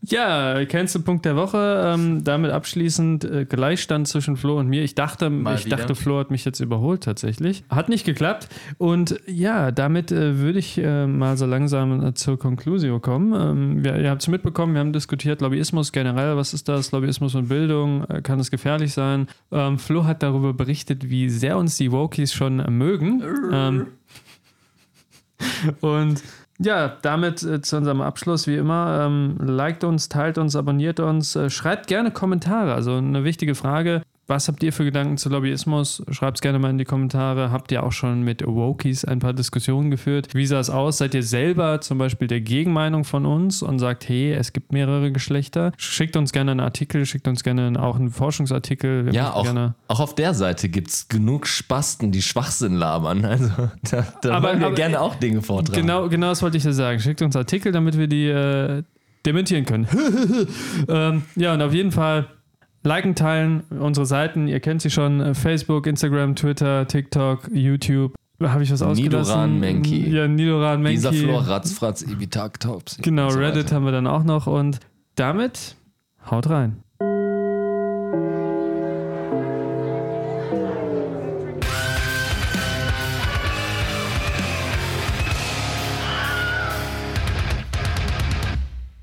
ja, Cancel-Punkt der Woche. Ähm, damit abschließend äh, Gleichstand zwischen Flo und mir. Ich dachte, Mal ich wieder. dachte, Flo hat mich jetzt überholt tatsächlich. Hat nicht geklappt. Und ja, damit äh, würde ich äh, mal so langsam äh, zur Conclusio kommen. Ähm, wir, ihr habt es mitbekommen, wir haben diskutiert Lobbyismus generell. Was ist das? Lobbyismus und Bildung. Äh, kann es gefährlich sein? Ähm, Flo hat darüber berichtet, wie sehr uns die Wokies schon mögen. Ähm, und ja, damit äh, zu unserem Abschluss wie immer. Ähm, liked uns, teilt uns, abonniert uns, äh, schreibt gerne Kommentare. Also eine wichtige Frage. Was habt ihr für Gedanken zu Lobbyismus? Schreibt es gerne mal in die Kommentare. Habt ihr auch schon mit Wokies ein paar Diskussionen geführt? Wie sah es aus? Seid ihr selber zum Beispiel der Gegenmeinung von uns und sagt, hey, es gibt mehrere Geschlechter? Schickt uns gerne einen Artikel, schickt uns gerne auch einen Forschungsartikel. Wir Ja, auch, gerne auch auf der Seite gibt es genug Spasten, die Schwachsinn labern. Also da, da Aber- wollen wir aber- gerne auch Dinge vortragen. Genau, genau das wollte ich ja sagen. Schickt uns Artikel, damit wir die äh, dementieren können. ähm, ja, und auf jeden Fall liken, teilen unsere Seiten. Ihr kennt sie schon: Facebook, Instagram, Twitter, TikTok, YouTube. Habe ich was ausgelassen? Nidoran Menki. Ja, Nidoran Menki. Dieser Flor, Ratzfratz, Evitak, Taubsi. Genau, so Reddit weiter. haben wir dann auch noch. Und damit haut rein.